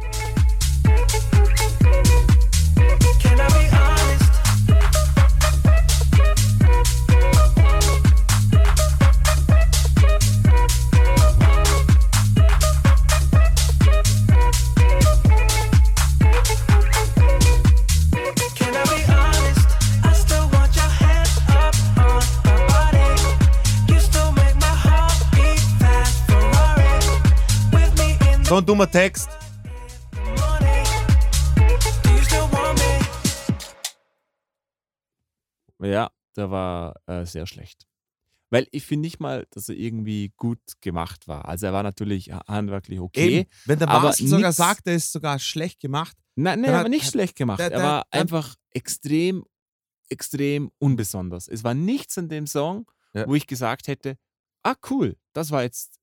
Ein dummer Text. Ja, der war äh, sehr schlecht. Weil ich finde nicht mal, dass er irgendwie gut gemacht war. Also er war natürlich handwerklich okay. Eben. Wenn der Marcel sogar sagt, er ist sogar schlecht gemacht. Nein, nein, hat- nicht hat- schlecht gemacht. der- er der- war der- einfach extrem, extrem unbesonders. Es war nichts an dem Song, Ja. wo ich gesagt hätte, ah cool, das war jetzt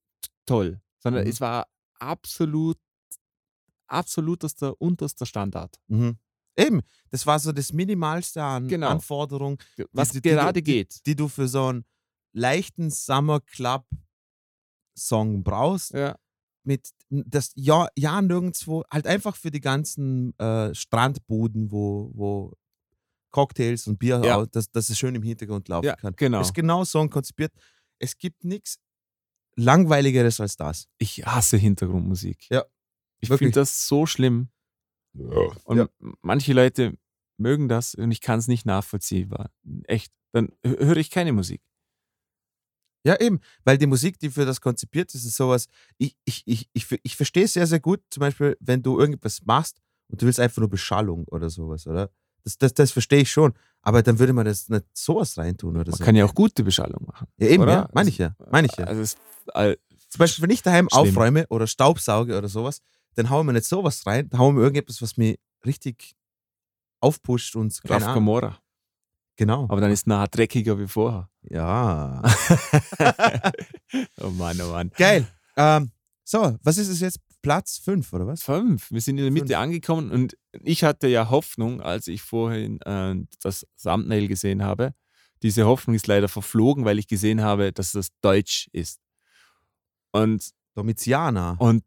toll. Sondern Mhm. es war absolut, absolutester, unterster Standard. Mhm. Eben, das war so das Minimalste an Genau. Anforderungen, Was die, die, gerade die, geht. die du für so einen leichten Summer Club Song brauchst. Ja. Mit das ja, ja nirgendwo, halt einfach für die ganzen äh, Strandbuden, wo, wo Cocktails und Bier, Ja. dass, dass es schön im Hintergrund laufen Ja, kann. genau. Ist genau so konzipiert. Es gibt nichts langweiligeres als das. Ich hasse Hintergrundmusik. Ja, Ich finde das so schlimm. Und Ja. manche Leute mögen das und ich kann es nicht nachvollziehbar. Echt. Dann hö- höre ich keine Musik. Ja, eben, weil die Musik, die für das konzipiert ist, ist sowas, ich, ich, ich, ich, ich verstehe es sehr, sehr gut, zum Beispiel, wenn du irgendwas machst und du willst einfach nur Beschallung oder sowas, oder? Das, das, das verstehe ich schon, aber dann würde man das nicht sowas reintun oder Man so. kann ja auch gute Beschallung machen. ja, eben, oder? ja, meine ich ja, meine ich ja. Also es, äh, Zum Beispiel, wenn ich daheim Schlimm. aufräume oder Staubsauge oder sowas, dann hauen wir nicht sowas rein, dann hauen wir irgendetwas, was mir richtig aufpusht und Raf keine Ahnung. Camora. Genau. Aber dann ist nachher dreckiger wie vorher. Ja. oh Mann, oh Mann. Geil. Ähm, so, was ist es jetzt? Platz 5 oder was? Fünf. Wir sind in der Mitte Fünf. angekommen und ich hatte ja Hoffnung, als ich vorhin äh, das Thumbnail gesehen habe. Diese Hoffnung ist leider verflogen, weil ich gesehen habe, dass das Deutsch ist. Und, Domitiana. und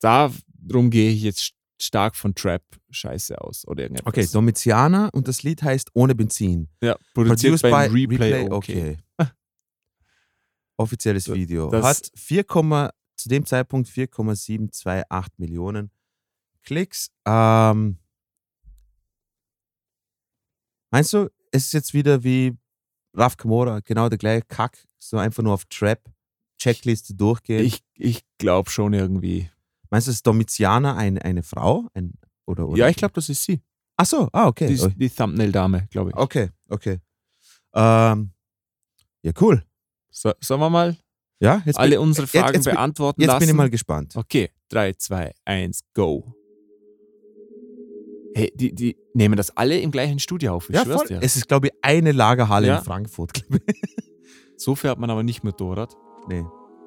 darum gehe ich jetzt st- stark von Trap-Scheiße aus oder irgendetwas. Okay, Domitiana und das Lied heißt Ohne Benzin. ja, produziert Produced bei by Replay, okay. Offizielles So, Video. das- Hat 4, zu dem Zeitpunkt 4,728 Millionen Klicks. Ähm, meinst du, es ist jetzt wieder wie Raf Kamora, genau der gleiche Kack, so einfach nur auf Trap, Checkliste durchgehen? Ich, ich glaube schon irgendwie. Meinst du, ist Domitiana ein, eine Frau? Ein, oder, oder? Ja, ich glaube, das ist sie. Ach so, ah, okay. Die, die Thumbnail-Dame, glaube ich. Okay, okay. Ähm, ja, cool. So, sollen wir mal Ja, jetzt alle bin, unsere jetzt- Fragen jetzt bin- beantworten jetzt lassen? bin ich mal gespannt. Okay, 3, 2, 1, go. Hey, die, die nehmen das alle im gleichen Studio auf, ich Ja, schwör's voll. dir. Es ist, glaube ich, eine Lagerhalle Ja. in Frankfurt. So fährt man aber nicht Motorrad. nee.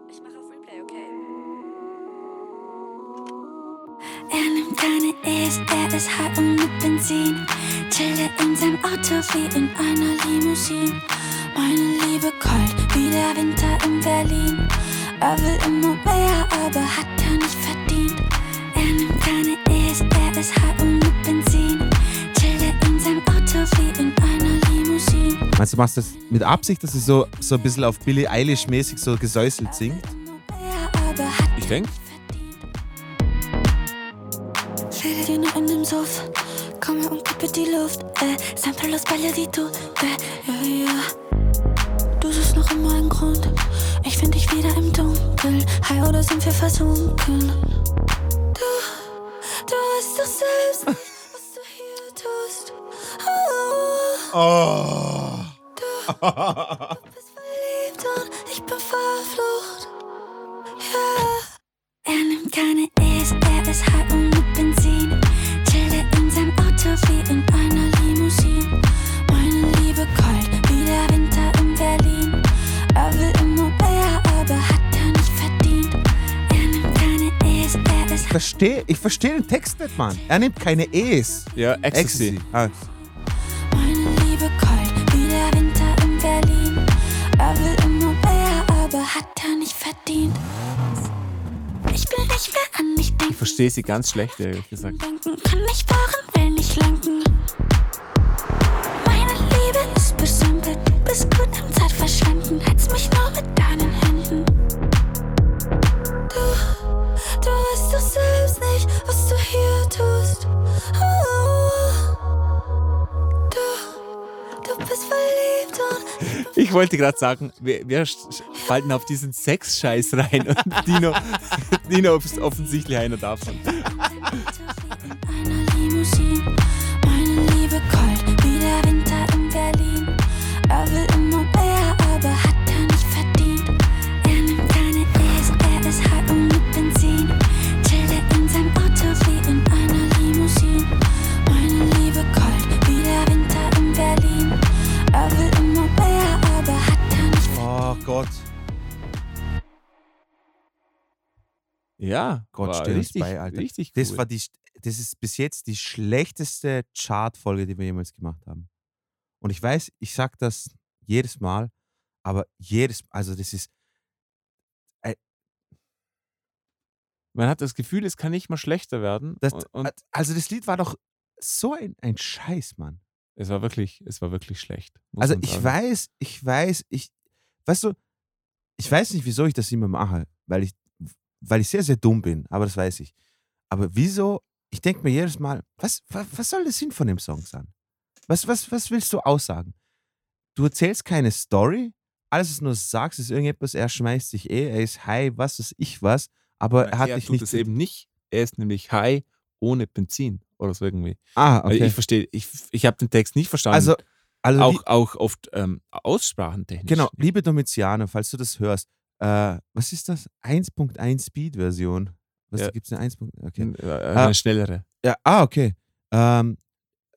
Ich mache auf Replay, okay? Er nimmt keine E's, er ist high und mit Benzin. Chillt in seinem Auto wie in einer Limousine. Meine Liebe kalt wie der Winter in Berlin. Er will immer mehr, aber hat er nicht verdient. Er nimmt keine E's, er ist high und mit Benzin. Chillt in seinem Auto wie in einer Limousine. Meinst du, machst das mit Absicht, dass sie so, so ein bisschen auf Billie Eilish-mäßig so gesäuselt singt? Ich denk. Fälle in dem Suff, komme und kippe die Luft. Äh, Sample los du, äh, ja, ja. Du suchst noch immer einen Grund. Ich find dich wieder im Dunkeln. High oder sind wir versunken? Du, du weißt doch selbst nicht, was du hier tust. Oh, du bist verliebt und ich bin verflucht. Ja. Er nimmt keine verstehe ich versteh den Text nicht, Mann. Er nimmt keine E's. Ja, Ecstasy. Ah, Meine Liebe kalt wie der Winter in Berlin. Er will immer mehr, aber hat er nicht verdient. Ich will nicht mehr an dich denken. Ich verstehe sie ganz schlecht, ehrlich gesagt. Denken kann nicht fahren, will nicht lenken. Meine Liebe ist du bist gut am Zeitverschwenden. Hältst mich nur mit Ich wollte gerade sagen, wir, wir fallen auf diesen Sex-Scheiß rein und Dino Nina ist offensichtlich einer davon. Meine Liebe kalt wie der Winter in Berlin. Er will immer Gott. Ja, Gott war steh uns richtig, bei, Alter. richtig cool. Das, war die, das ist bis jetzt die schlechteste Chartfolge, die wir jemals gemacht haben. Und ich weiß, ich sag das jedes Mal, aber jedes also das ist, Man hat das Gefühl, es kann nicht mal schlechter werden. das, und, also das Lied war doch so ein, ein Scheiß, Mann. es war wirklich, es war wirklich schlecht. Also ich sagen. weiß, ich weiß, ich, weißt du, ich weiß nicht, wieso ich das immer mache, weil ich, weil ich sehr, sehr dumm bin, aber das weiß ich. Aber wieso, ich denke mir jedes Mal, was, was, was soll der Sinn von dem Song sein? Was, was, was willst du aussagen? Du erzählst keine Story, alles, was du nur sagst, ist irgendetwas, er schmeißt sich eh, er ist high, was weiß ich was, aber er hat dich tut nicht. es eben nicht. Er ist nämlich high ohne Benzin oder so irgendwie. ah, okay. Ich verstehe, ich, ich habe den Text nicht verstanden. Also, also auch, auch oft ähm, aussprachentechnisch. Genau, liebe Domizianer, falls du das hörst, äh, was ist das? 1.1 Speed-Version. Was Ja. gibt es eine 1. Okay. N- äh, Ah. Eine schnellere. Ja, ah, okay. Ähm,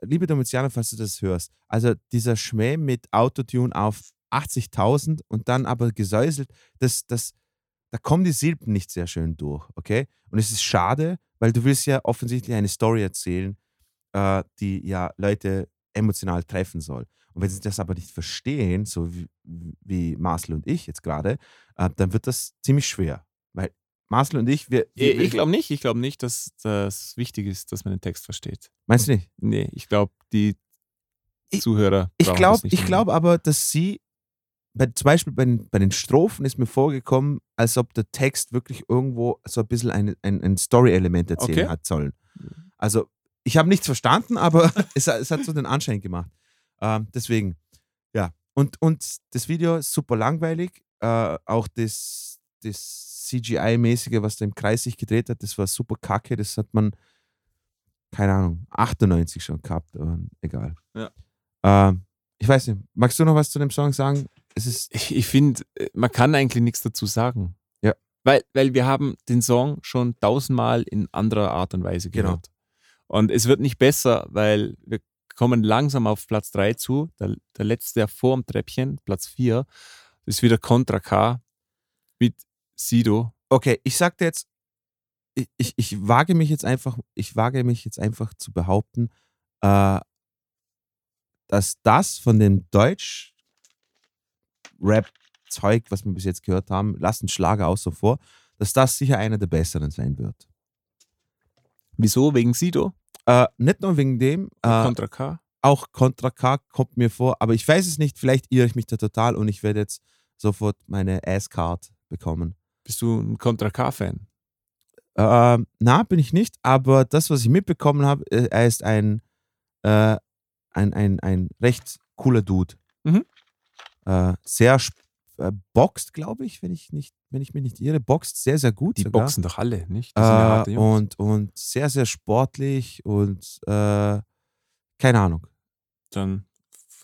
liebe Domizianer, falls du das hörst, also dieser Schmäh mit Autotune auf 80.000 und dann aber gesäuselt, das, das, da kommen die Silben nicht sehr schön durch, okay? Und es ist schade, weil du willst ja offensichtlich eine Story erzählen, äh, die ja Leute emotional treffen soll. Und wenn sie das aber nicht verstehen, so wie, wie Marcel und ich jetzt gerade, äh, dann wird das ziemlich schwer. Weil Marcel und ich, wir. Ich, wir ich glaube nicht. Ich glaube nicht, dass das wichtig ist, dass man den Text versteht. Meinst du nicht? Nee, ich glaube, die Ich- Zuhörer. Ich glaube glaub aber, dass sie, bei, zum Beispiel bei den, bei den Strophen ist mir vorgekommen, als ob der Text wirklich irgendwo so ein bisschen ein, ein, ein Story-Element erzählen Okay. hat sollen. Also, ich habe nichts verstanden, aber es, es hat so den Anschein gemacht. Ähm, deswegen, ja. Und, und das Video ist super langweilig. Äh, auch das, das CGI-mäßige, was da im Kreis sich gedreht hat, das war super kacke. Das hat man, keine Ahnung, 98 schon gehabt, aber egal. Ja. Ähm, ich weiß nicht, magst du noch was zu dem Song sagen? Es ist, Ich, ich finde, man kann eigentlich nichts dazu sagen. Ja. Weil, weil wir haben den Song schon tausendmal in anderer Art und Weise Genau. gehört. Und es wird nicht besser, weil wir kommen langsam auf Platz 3 zu. Der, der letzte vor dem Treppchen, Platz 4, ist wieder Contra K mit Sido. okay, ich sagte jetzt, ich, ich, ich wage mich jetzt einfach, ich wage mich jetzt einfach zu behaupten, äh, dass das von dem Deutsch-Rap-Zeug, was wir bis jetzt gehört haben, lassen Schlager außer vor, dass das sicher einer der besseren sein wird. Wieso? Wegen Sido? Äh, nicht nur wegen dem, äh, Contra K? auch Contra K kommt mir vor, aber ich weiß es nicht, vielleicht irre ich mich da total und ich werde jetzt sofort meine Ass-Card bekommen. Bist du ein Contra K-Fan? Ähm, na, bin ich nicht, aber das, was ich mitbekommen habe, äh, er ist ein, äh, ein, ein, ein recht cooler Dude. Mhm. Äh, sehr äh, boxt, glaube ich, wenn ich, nicht, wenn ich mich nicht irre, boxt sehr, sehr gut. Die sogar. boxen doch alle, nicht? Das sind ja harte Äh, Jungs. und, und sehr, sehr sportlich und äh, keine Ahnung. Dann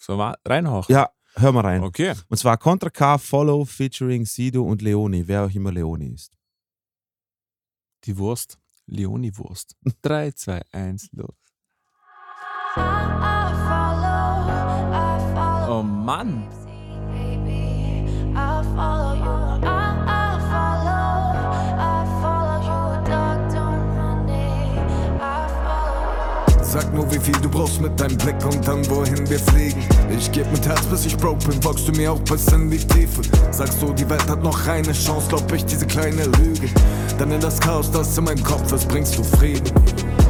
so mal reinhauchen. Ja, hör mal rein. Okay. Und zwar Contra K, Follow, featuring Sido und Leoni, wer auch immer Leoni ist. Die Wurst. Leoni-Wurst. 3, 2, 1, los. Oh Mann. Sag nur, wie viel du brauchst mit deinem Blick und dann wohin wir fliegen. Ich geb mit Herz, bis ich broke bin, folgst du mir auch bis in die Tiefe. Sagst du, die Welt hat noch eine Chance, glaub ich diese kleine Lüge. Dann in das Chaos, das in meinem Kopf ist, bringst du Frieden.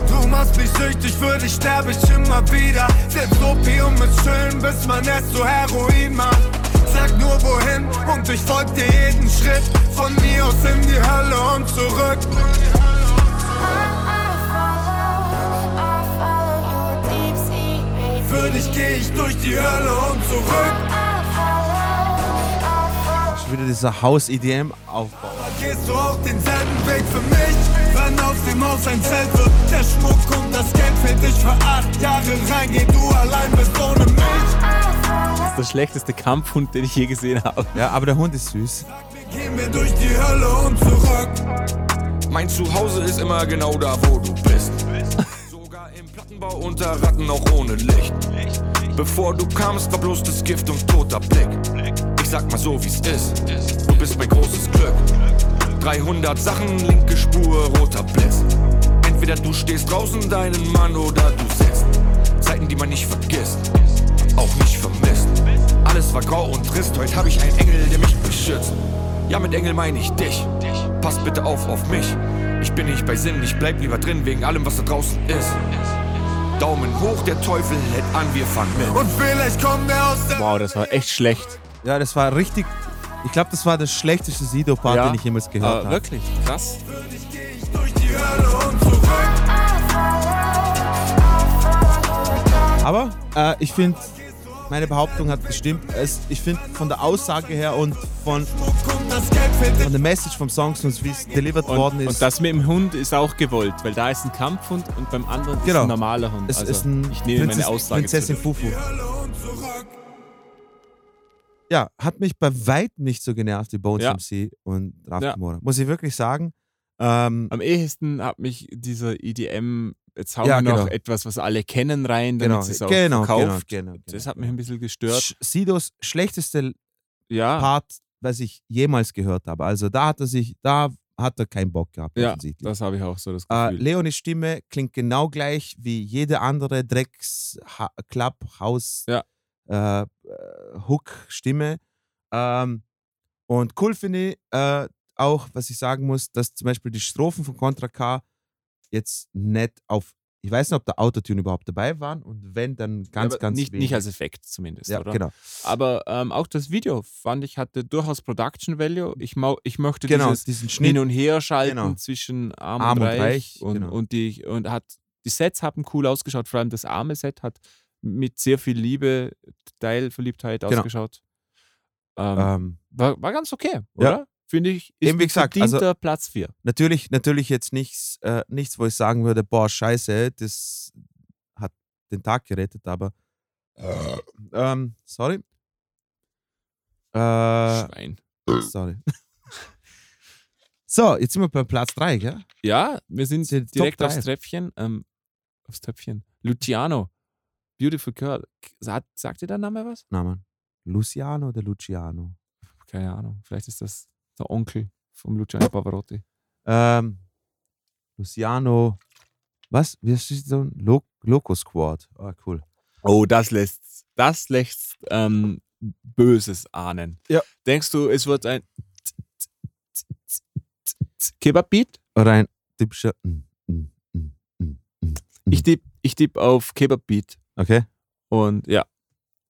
Du machst mich süchtig, für dich sterbe ich immer wieder. Selbst Opium ist schön, bis man es zu Heroin macht. Sag nur wohin und ich folg dir jeden Schritt. Von mir aus in die Hölle und zurück. Für dich geh ich durch die Hölle und zurück. schon wieder dieser Haus-EDM-Aufbau. Gehst du auch denselben Weg für mich? Wenn aus dem Haus ein Zelt wird, der Schmuck und das Geld fällt dich für acht Jahre rein, geh du allein bist ohne mich. Das ist der schlechteste Kampfhund, den ich je gesehen habe. Ja, aber der Hund ist süß. Gehen wir durch die Hölle und zurück. Mein Zuhause ist immer genau da, wo du bist. Plattenbau unter Ratten auch ohne Licht. Bevor du kamst, war bloß das Gift und toter Blick. Ich sag mal so, wie's ist. Du bist mein großes Glück. 300 Sachen, linke Spur, roter Blitz. Entweder du stehst draußen deinen Mann oder du sitzt. Zeiten, die man nicht vergisst, auch nicht vermisst. Alles war grau und trist, heute hab ich einen Engel, der mich beschützt. Ja, mit Engel meine ich dich. Passt bitte auf auf mich. Ich bin nicht bei Sinn, ich bleib lieber drin wegen allem, was da draußen ist. Daumen hoch, der Teufel hält an, wir fahren mit. Und vielleicht kommt er aus der Wow, das war echt schlecht. Ja, das war richtig. Ich glaube, das war der schlechteste Sido-Part, den ich jemals gehört äh, habe. Wirklich, krass. Aber äh, ich finde, meine Behauptung hat gestimmt. Es, ich finde von der Aussage her und von, von der Message vom Song, wie es delivered Und, worden ist, und das mit dem Hund ist auch gewollt, weil da ist ein Kampfhund und beim anderen ist Genau. ein normaler Hund. es also, ist ein ich nehme Prinzess, meine Aussage Prinzessin zurück. Fufu. Ja, hat mich bei weitem nicht so genervt wie Bones Ja. MC und Raf Ja. Muss ich wirklich sagen. Ähm, Am ehesten hat mich dieser EDM, jetzt hauen Ja, wir noch genau. etwas, was alle kennen rein, damit genau, es auch genau, genau, verkauft. genau, genau. Das hat mich ein bisschen gestört. Sch- Sidos schlechteste Ja, Part, was ich jemals gehört habe. Also da hat er sich, da hat er keinen Bock gehabt, ja das habe ich auch so das Äh, Gefühl. Leonis Stimme klingt genau gleich wie jede andere Drecks ha Club House Ja. äh, äh, Hook Stimme. Ähm, und cool finde ich äh, auch, was ich sagen muss, dass zum Beispiel die Strophen von Contra K jetzt nicht auf, ich weiß nicht, ob da Autotune überhaupt dabei waren und wenn, dann ganz, Aber ganz nicht, wenig. nicht als Effekt zumindest, ja, oder? genau. Aber ähm, auch das Video fand ich hatte durchaus Production Value. Ich, ich möchte Genau, dieses diesen Hin Schnitt. und Her schalten Genau. zwischen Arm, Arm und und Reich, und, genau. und die und hat die Sets haben cool ausgeschaut. Vor allem das arme Set hat mit sehr viel Liebe, Teilverliebtheit Genau. ausgeschaut. Ähm, Ähm, war, war ganz okay, Ja. Finde ich. Ist Eben wie gesagt, also- Platz 4. Natürlich, natürlich jetzt nichts, äh, nichts, wo ich sagen würde, boah, scheiße, das hat den Tag gerettet, aber ähm, sorry. Äh, Schwein. sorry. so, jetzt sind wir bei Platz 3, gell? Ja, wir sind Die direkt aufs Treppchen. Ähm, aufs Töpfchen. Luciano. Beautiful Girl. Sagt, sagt dir der Name was? Na Mann. Luciano oder Luciano? Keine Ahnung. Vielleicht ist das der Onkel vom Luciano Pavarotti. Ähm, Luciano, was? Wie heißt das so? Lo Loco Squad. Ah, cool. Oh, das lässt, das lässt ähm, Böses ahnen. Ja. Denkst du, es wird ein Kebab-Beat? Oder ein typischer. Mm, mm, mm. Ich tippe ich tipp auf Kebab-Beat. Okay. Und ja,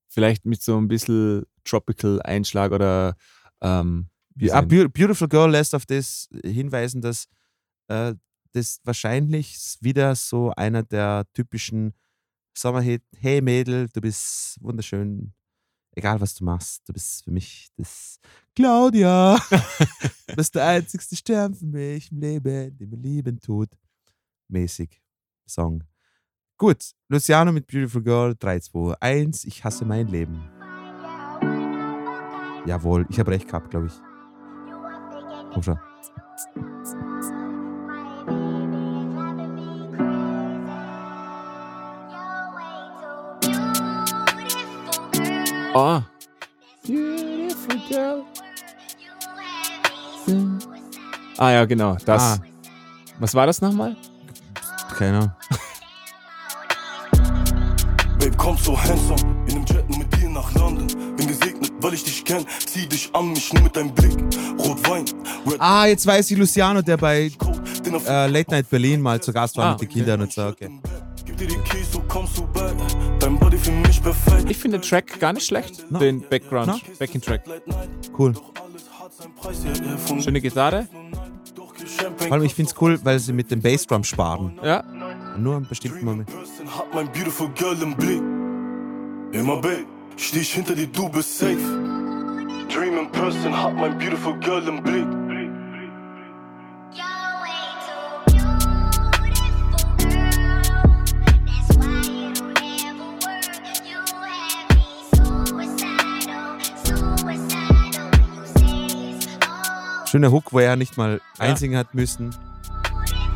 vielleicht mit so ein bisschen Tropical-Einschlag oder ähm, Beau- Beautiful Girl lässt auf das hinweisen, dass äh, das wahrscheinlich wieder so einer der typischen Sommerhit, hey Mädel, du bist wunderschön, egal was du machst, du bist für mich das Claudia, du bist der einzigste Stern für mich im Leben, den mir lieben tut. Mäßig Song. Gut, Luciano mit Beautiful Girl, 3, 2, 1, ich hasse mein Leben. Jawohl, ich habe recht gehabt, glaube ich. Komm schon. Ah. Beautiful girl. Ah ja, genau. Das. Ah. Was war das nochmal? Keine Ahnung. Babe, komm so handsome, in einem Jet mit dir nach London. Bin gesegnet, weil ich dich kenn. Zieh dich an mich nur mit deinem Blick. Rotwein, Ah, jetzt weiß ich Luciano, der bei äh, Late Night Berlin mal zu Gast war Ah, mit den Kindern und so. Okay. Keys, so perfekt. Ich finde den Track gar nicht schlecht. No. Den Background, No. Backing Track. Cool. Schöne Gitarre. Vor allem, ich finde es cool, weil sie mit dem Bassdrum sparen. Ja. Nur einen bestimmten Moment. Hat mein beautiful girl im Blick. Immer babe, steh ich hinter dir, du bist safe. Dream in person, hat mein beautiful girl im Blick. Schöner Hook, wo er nicht mal einsingen hat müssen.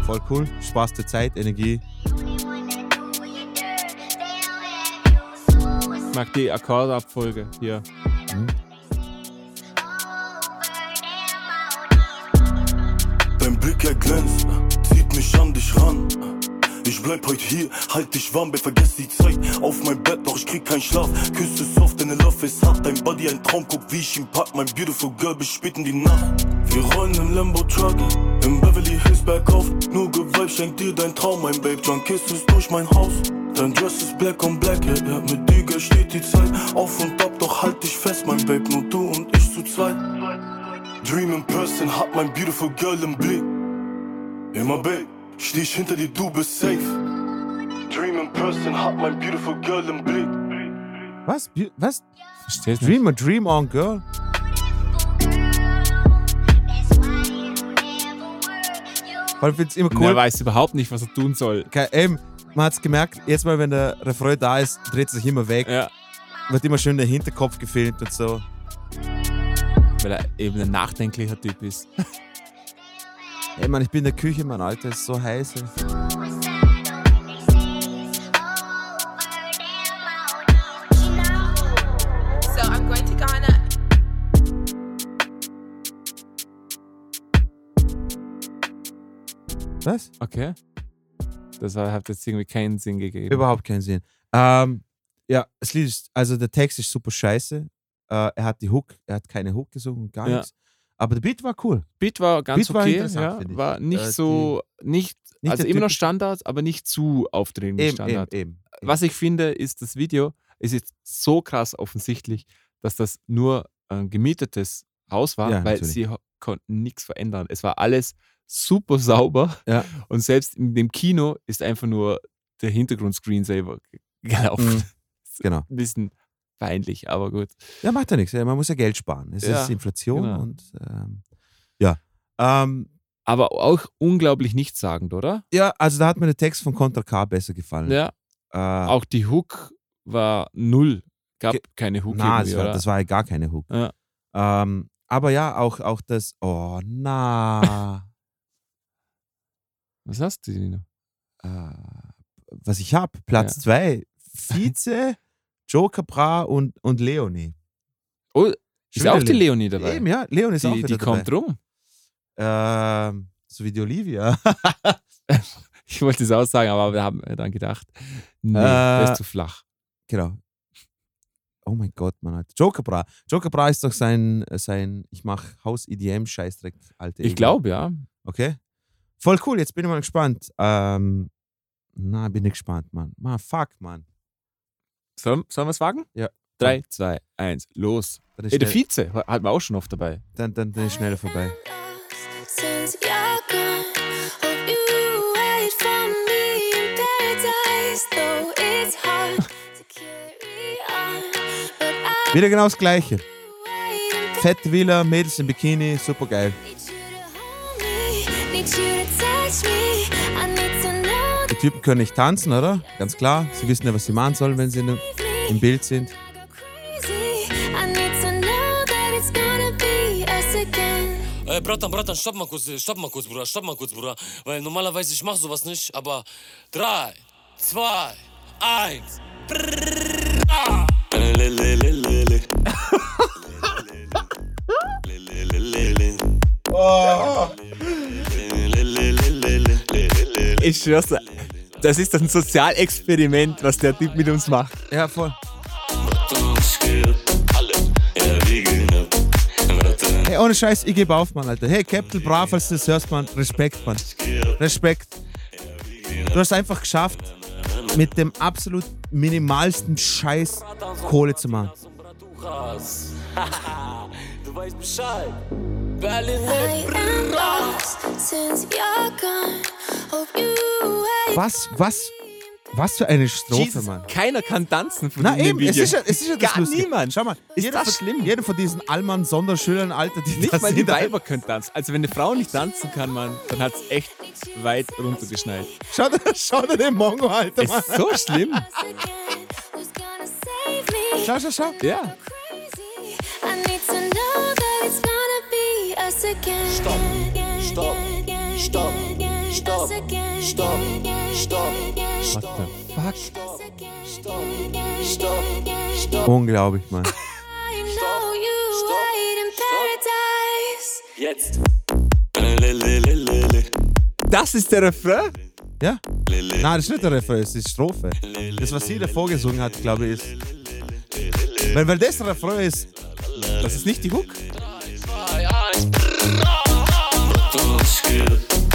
Voll cool. Spaß der Zeit, Energie. Ich mag die Akkordabfolge hier. Dein Blick erglänzt, zieht mich an dich ran. Ich bleib heute hier, halt dich warm, wer vergesst die Zeit. Auf mein Bett, doch ich krieg keinen Schlaf. Küsse soft, deine Love ist hart. Dein Body ein Traum, guck wie ich ihn pack. Mein beautiful girl bis spät in die Nacht. Wir rollen im Lambo Truck, im Beverly Hills bergauf. Nur Gewalt schenkt dir dein Traum, mein Babe. John kisses durch mein Haus. Dein Dress ist black on black, yeah, yeah. Mit dir girl, steht die Zeit auf und ab, doch halt dich fest, mein Babe. Nur du und ich zu zweit. Dream in person, hat mein beautiful girl im Blick. Immer Babe, steh ich hinter dir, du bist safe. Dream in person, hat mein beautiful girl im Blick. Was? Was? Verstehst du? Dream a Dream on Girl? Vor allem find's immer Und er cool. weiß überhaupt nicht, was er tun soll. Ke- Eben, man hat's gemerkt, jetzt mal, wenn der Refrain da ist, dreht er sich immer weg. Ja. Wird immer schön der Hinterkopf gefilmt und so. Weil er eben ein nachdenklicher Typ ist. Ey, Mann, ich bin in der Küche, Mann, Alter, ist so heiß. ey. So I'm going to Ghana. Was? Okay. Das hat jetzt irgendwie keinen Sinn gegeben. Überhaupt keinen Sinn. Ähm, ja, das Lied ist, also der Text ist super scheiße. Äh, er hat die Hook, er hat keine Hook gesungen, gar Ja. nichts. Aber der Beat war cool. Beat war ganz Beat war okay. interessant, ja, war nicht Äh, so, nicht, nicht also immer noch Standard, aber nicht zu aufdringlich Eben, Standard. eben, eben. Was ich finde, ist das Video, es ist so krass offensichtlich, dass das nur ein gemietetes Haus war, Ja, weil natürlich. sie konnten nichts verändern. Es war alles super sauber Ja. und selbst in dem Kino ist einfach nur der Hintergrund-Screensaver ge- gelaufen. Mhm. Genau. Ein bisschen peinlich, aber gut. Ja, macht ja nichts. Ja, man muss ja Geld sparen. Es Ja, ist Inflation genau. und ähm, ja. Ähm, Aber auch unglaublich nichtssagend, oder? ja, also da hat mir der Text von Contra K besser gefallen. Ja. Äh, Auch die Hook war null. Gab keine Hook na, war, oder? das war ja gar keine Hook. Ja. Ähm, aber ja, auch, auch das. Oh, na. Was hast du, Nino? äh, was ich habe, Platz Ja. zwei Vize, Joker Bra und, und Leonie. Oh, ist auch die Le- Leonie dabei? Eben, ja, Leonie ist auch die wieder die kommt rum. dabei. Ähm, so wie die Olivia. Ich wollte es auch sagen, aber wir haben dann gedacht, nee, Äh, das ist zu flach. genau. Oh mein Gott, man hat Joker Bra. Joker Bra ist doch sein, sein ich mach Haus EDM Scheißdreck, alte Ich glaube, ja. Okay. Voll cool, jetzt bin ich mal gespannt. Ähm, na, bin ich gespannt, Mann. Man, fuck, Mann. Sollen, sollen wir es wagen? Ja. Drei, zwei, eins, los. Dann ist, Ey, der schnell, Vize hatten wir auch schon oft dabei. dann, dann, dann ist schneller vorbei. Since you're gone, hope you wait for me in paradise. Though it's hard to carry on, but I Wieder genau das Gleiche. wait and Fette Villa, Mädels im Bikini, super geil. need you to hold me, need you Typen können nicht tanzen, oder? Ganz klar. Sie wissen ja, was sie machen sollen, wenn sie in, im Bild sind. Ey, Bratan, Bratan, stopp mal kurz, stopp mal kurz, Bruder, stopp mal kurz, Bruder. Weil normalerweise ich mach sowas nicht, aber drei, zwei, eins. Ich schwör's dir, das ist ein Sozialexperiment, was der Typ mit uns macht. Ja, voll. Hey, ohne Scheiß, ich gebe auf, Mann, Alter. Hey, Captain Bra, falls du das hörst, Mann. Respekt, Mann. Respekt. Du hast einfach geschafft, mit dem absolut minimalsten Scheiß Kohle zu machen. Du weißt Bescheid. Berlin, Was, was, Was für eine Strophe, Jesus, Mann. keiner kann tanzen von Na eben, es Video. ist, ja, es ist ja das Gar Lustige. niemand. Schau mal, Ist jeder, das von, schlimm? jeder von diesen Allmann Sonderschülern, Alter, die Nicht mal die Weiber können tanzen. Also wenn eine Frau nicht tanzen kann, man, dann hat es echt weit runtergeschneit. Schau dir, schau dir den Mongo, Alter, Mann. Ist so schlimm. Schau, schau, schau. Ja. Be us again. Stop. Stop. Stop. Stop. Stop. Stop. What the fuck? Unglaublich, Mann. Jetzt. Das ist der Refrain? Ja? Nein, das ist nicht der Refrain, das ist die Strophe. Das, was sie davor gesungen hat, glaube ich, ist. Weil, weil das der Refrain ist. Das ist nicht die Hook. Was geht? Alle.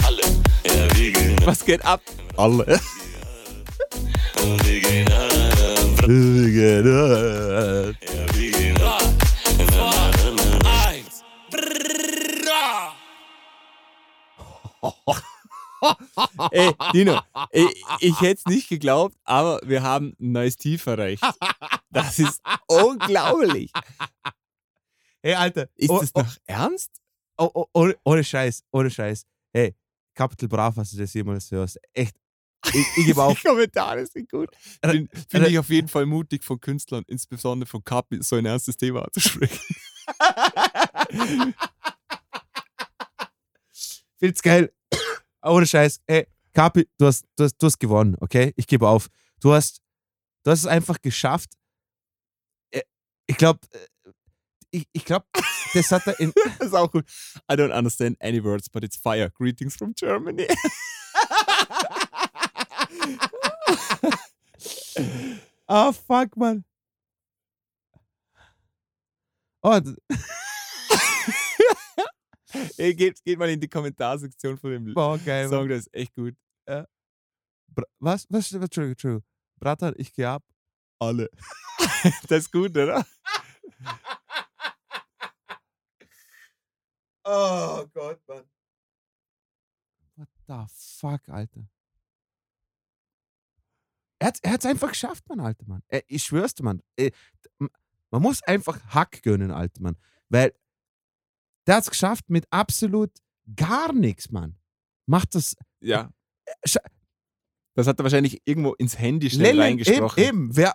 Ja, wir gehen ab. Alle. Wir gehen. Ja, wir gehen. Brrrra. Ey, Dino, ey, ich hätte es nicht geglaubt, aber wir haben ein neues Tief erreicht. Das ist unglaublich. Hey, Alter. Ist oh, das oh, noch ernst? Oh, oh, ohne, ohne Scheiß, ohne Scheiß. Hey, Capital Brav, hast du das jemals hörst. Echt. Ich, ich gebe auf. Die Kommentare sind gut. Finde find ich auf jeden Fall mutig von Künstlern, insbesondere von Kapi, so ein ernstes Thema anzusprechen. Find's geil. Ohne Scheiß. Hey, Kapi, du hast, du, hast, du hast gewonnen, okay? Ich gebe auf. Du hast, du hast es einfach geschafft. Äh, Ich glaube, ich, ich glaube, das hat er in. Das ist auch gut. I don't understand any words, but it's fire. Greetings from Germany. Ah, fuck, Mann. Oh, Ey, geht, geht mal in die Kommentarsektion von dem boah, geil. Song, das ist echt gut. Bra- Was? Was? was Entschuldigung, Entschuldigung. Bratan, ich geh ab. Alle. das ist gut, oder? Oh Gott, Mann. What the fuck, Alter? Er hat es einfach geschafft, Mann, Alter, Mann. Äh, ich schwör's dir, Mann. Äh, man muss einfach Hack gönnen, Alter, Mann. Weil der hat's geschafft mit absolut gar nichts, Mann. Macht das. Ja. Scha- Das hat er wahrscheinlich irgendwo ins Handy schnell Lele- reingesprochen. Eben, eben. Wer,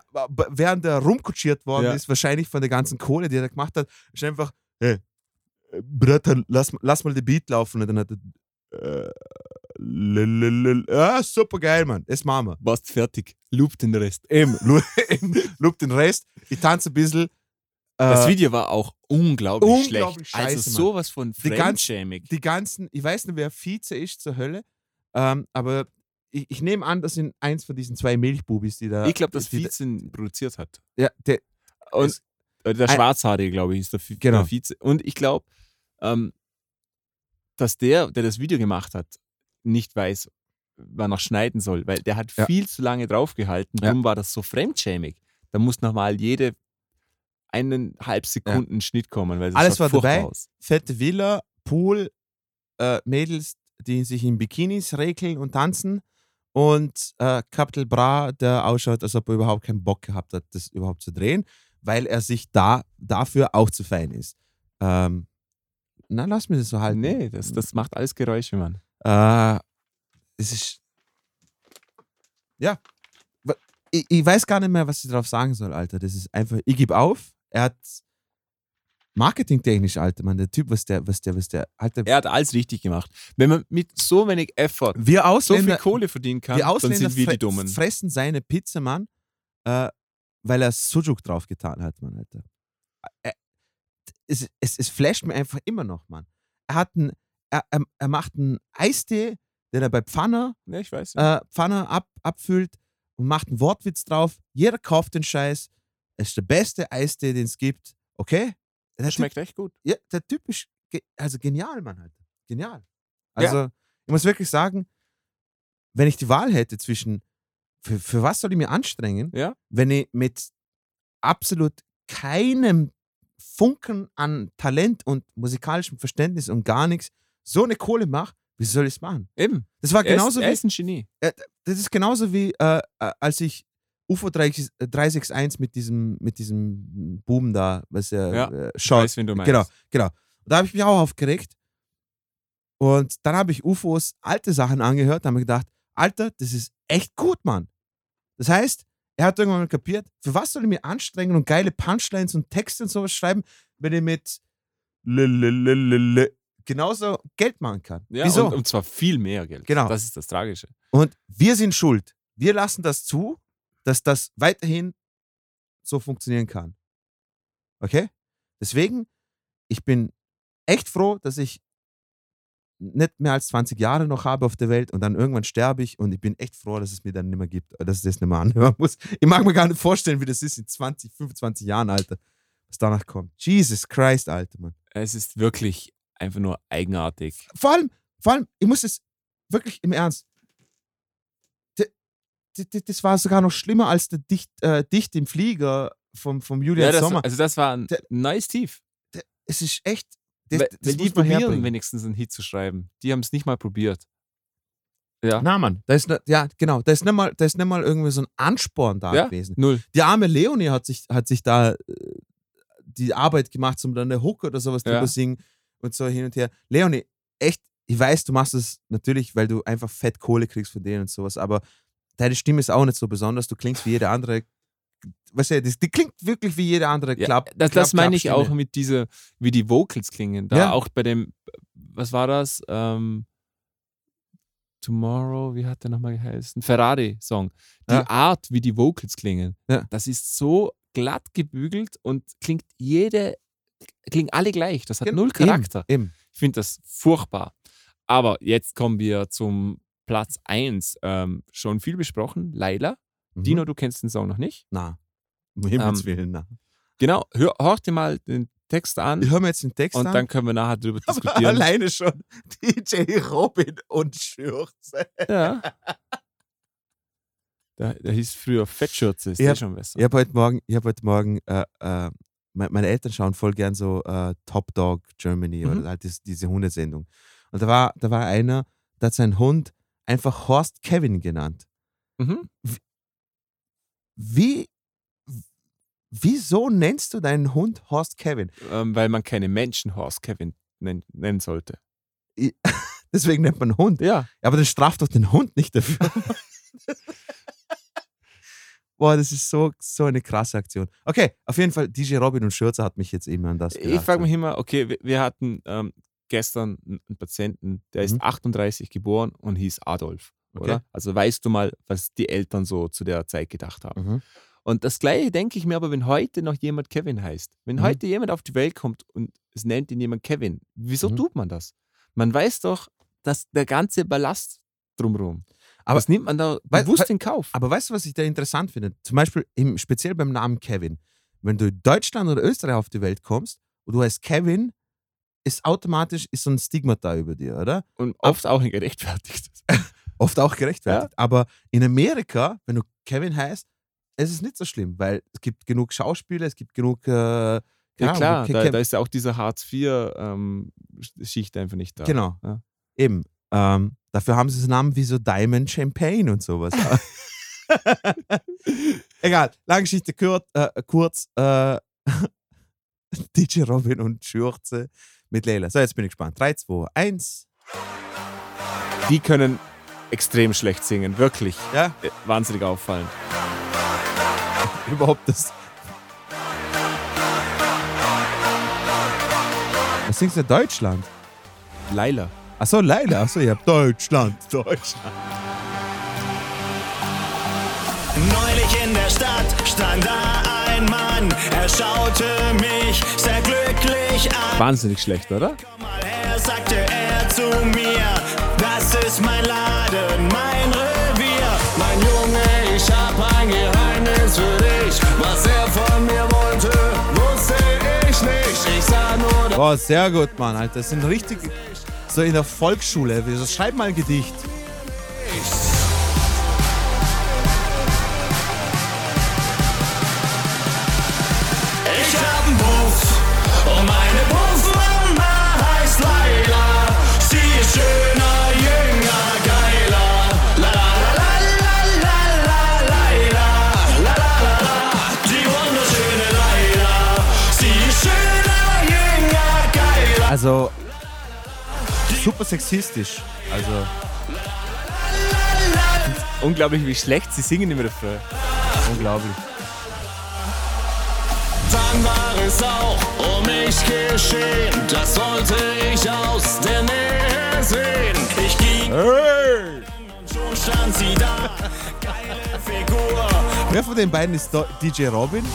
während er rumkutschiert worden Ja. ist, wahrscheinlich von der ganzen Kohle, die er gemacht hat, ist einfach, hey, Bratan, lass, lass mal den Beat laufen. Und dann hat er, äh, ja, super geil, Mann. Das machen wir. Warst fertig. Loop den Rest. Eben, loop den Rest. Ich tanze ein bisschen. Das Äh, Video war auch unglaublich, unglaublich schlecht. scheiße, also Mann. sowas von Die ganz- fremdschämig. die ganzen, ich weiß nicht, wer Vize ist zur Hölle, ähm, aber ich, ich nehme an, das sind eins von diesen zwei Milchbubis, die da. Ich glaube, dass die, Vize produziert hat. Ja, der, Und Es- äh, der Schwarzhaarige, glaube ich, ist der, Genau. der Vize. Und ich glaube, ähm, dass der, der das Video gemacht hat, nicht weiß, wann er schneiden soll, weil der hat Ja. viel zu lange draufgehalten. Ja. Darum war das so fremdschämig. Da muss nochmal jede eineinhalb Sekunden Schnitt kommen, weil Alles war dabei. Aus. fette Villa, Pool, äh, Mädels, die sich in Bikinis regeln und tanzen und äh, Capital Bra, der ausschaut, als ob er überhaupt keinen Bock gehabt hat, das überhaupt zu drehen, weil er sich da dafür auch zu fein ist. Ähm, na, lass mir das so halten. Nee, das, das macht alles Geräusche, Mann. Äh, es ist. Ja. Ich, ich weiß gar nicht mehr, was ich darauf sagen soll, Alter. Das ist einfach. Ich gebe auf. Er hat. Marketingtechnisch, Alter, Mann. Der Typ, was der, was der, was der. Alter, Er hat alles richtig gemacht. Wenn man mit so wenig Effort wir so Ausländer, viel Kohle verdienen kann, wir dann sind wir die Dummen. fressen seine Pizza, Mann, äh, weil er Sujuk draufgetan hat, Mann, Alter. Äh, es, es, es flasht mir einfach immer noch, Mann. Er hat einen, er, er, er macht einen Eistee, den er bei Pfanner Ja, ich weiß. äh, Pfanne ab, abfüllt und macht einen Wortwitz drauf. Jeder kauft den Scheiß. Es ist der beste Eistee, den es gibt. Okay? Der das schmeckt echt gut. Typ, ja, der Typ ist ge also genial, Mann. Alter. Genial. Also, ich muss wirklich sagen, wenn ich die Wahl hätte zwischen, für, für was soll ich mir anstrengen, Ja. wenn ich mit absolut keinem Funken an Talent und musikalischem Verständnis und gar nichts so eine Kohle mache, wie soll ich es machen? Eben. Das war Er genauso ist, wie er ist ein Genie. das ist genauso wie äh, äh, als ich UFO 3- 361 mit diesem, mit diesem Boom da, was er Ja, äh, Ich schaut. weiß, wen du meinst. Genau, genau. Da habe ich mich auch aufgeregt. Und dann habe ich UFOs alte Sachen angehört, da habe ich gedacht, Alter, das ist echt gut, Mann. Das heißt, er hat irgendwann mal kapiert, für was soll ich mich anstrengen und geile Punchlines und Texte und sowas schreiben, wenn ich mit genauso Geld machen kann. Ja, Wieso? Und, und zwar viel mehr Geld. Genau. Das ist das Tragische. Und wir sind schuld. Wir lassen das zu, dass das weiterhin so funktionieren kann. Okay? Deswegen, ich bin echt froh, dass ich nicht mehr als 20 Jahre noch habe auf der Welt und dann irgendwann sterbe ich und ich bin echt froh, dass es mir dann nicht mehr gibt, dass ich das nicht mehr anhören muss. Ich mag mir gar nicht vorstellen, wie das ist in 20, 25 Jahren, Alter, was danach kommt. Jesus Christ, Alter, Mann. Es ist wirklich einfach nur eigenartig. Vor allem, vor allem, ich muss es wirklich im Ernst. Das war sogar noch schlimmer als der Dicht, äh, Dicht im Flieger vom, vom Julian Ja, das, Sommer. also das war ein Der- nice Tief. es ist echt. Das, weil, das weil die probieren herbringen. wenigstens einen Hit zu schreiben. Die haben es nicht mal probiert. Ja. Na, Mann, da ist, ne- ja, genau, da ist nicht mal, da ist nicht mal irgendwie so ein Ansporn da ja? gewesen. Null. Die arme Leonie hat sich, hat sich da äh, die Arbeit gemacht, um dann eine Hook oder sowas Ja. drüber singen und so hin und her. Leonie, echt, ich weiß, du machst es natürlich, weil du einfach fett Kohle kriegst von denen und sowas, aber deine Stimme ist auch nicht so besonders. Du klingst wie jede andere. Weißt du, das, die klingt wirklich wie jede andere Ja, Klapp. das, das meine ich auch mit dieser, wie die Vocals klingen. Da Ja. auch bei dem, was war das? Ähm, Tomorrow, wie hat der nochmal geheißen? Ferrari-Song. Die Ja. Art, wie die Vocals klingen, das ist so glatt gebügelt und klingt jede, klingen alle gleich. Das hat Gen- null Charakter. Eben, eben. Ich finde das furchtbar. Aber jetzt kommen wir zum Platz 1. Ähm, schon viel besprochen. Laila. Mhm. Dino, du kennst den Song noch nicht. Na, um Himmels Ähm, Willen, na. Genau, hör, hör dir mal den Text an Ich höre mir jetzt den Text und an. dann können wir nachher darüber aber diskutieren. alleine schon DJ Robin und Schürze. Ja. Der, der hieß früher Fettschürze, ist Ich hab- schon besser. Ich habe heute Morgen, ich hab heute Morgen äh, äh, me- meine Eltern schauen voll gern so äh, Top Dog Germany Mhm. oder halt das, diese Hundesendung. Und da war, da war einer, der hat seinen Hund einfach Horst Kevin genannt. Mhm. Wie, wieso nennst du deinen Hund Horst Kevin? Ähm, weil man keine Menschen Horst Kevin nennen, nennen sollte. Deswegen nennt man Hund. Ja. Aber dann straft doch den Hund nicht dafür. Boah, das ist so, so eine krasse Aktion. Okay, auf jeden Fall, DJ Robin und Schürzer hat mich jetzt eben an das Ich gedacht. frage mich immer, okay, wir, hatten ähm, gestern einen einen Patienten, der ist Mhm. 38 geboren und hieß Adolf. Okay. Oder? Also weißt du mal, was die Eltern so zu der Zeit gedacht haben. Mhm. Und das gleiche denke ich mir aber, wenn heute noch jemand Kevin heißt. Wenn Mhm. heute jemand auf die Welt kommt und es nennt ihn jemand Kevin, wieso Mhm. tut man das? Man weiß doch, dass der ganze Ballast drumherum. Aber- das nimmt man da bewusst in Kauf. Aber weißt du, was ich da interessant finde? Zum Beispiel im, speziell beim Namen Kevin. Wenn du in Deutschland oder Österreich auf die Welt kommst und du heißt Kevin, ist automatisch ist so ein Stigma da über dir, oder? Und oft auch ein gerechtfertigtes. Oft auch gerechtfertigt. Aber in Amerika, wenn du Kevin heißt, ist es nicht so schlimm, weil es gibt genug Schauspieler, es gibt genug. Äh, Ja klar, da, da ist ja auch diese Hartz-IV-Schicht einfach nicht da. Genau. Ja. Eben. Ähm, dafür haben sie so Namen wie so Diamond Champagne und sowas. Egal, lange Geschichte kurz. Äh, kurz äh, DJ Robin und Schürze mit Leila. So, jetzt bin ich gespannt. 3, 2, 1. Die können extrem schlecht singen, wirklich. Ja, Äh, Wahnsinnig auffallen. überhaupt das. Was singst du? Deutschland? Laila. Achso, Leila. Achso, ihr habt Deutschland. Deutschland. Neulich in der Stadt stand da ein Mann, er schaute mich sehr glücklich an. Wahnsinnig schlecht, oder? Komm mal her, sagte er zu mir, das ist mein Laden, mein Revier. Mein Junge, ich hab ein Geheimnis für dich, was er von mir wollte, wusste ich nicht. Ich sah nur Boah, sehr gut, Mann, Alter. Das sind richtig so in der Volksschule. So, schreib mal ein Gedicht. Also super sexistisch. Also Unglaublich, wie schlecht sie singen im Refrain. unglaublich. Dann war es auch um mich geschehen, das wollte ich aus der Nähe sehen. Ich ging und schon stand sie da, geile Figur. Wer von den beiden ist DJ Robin?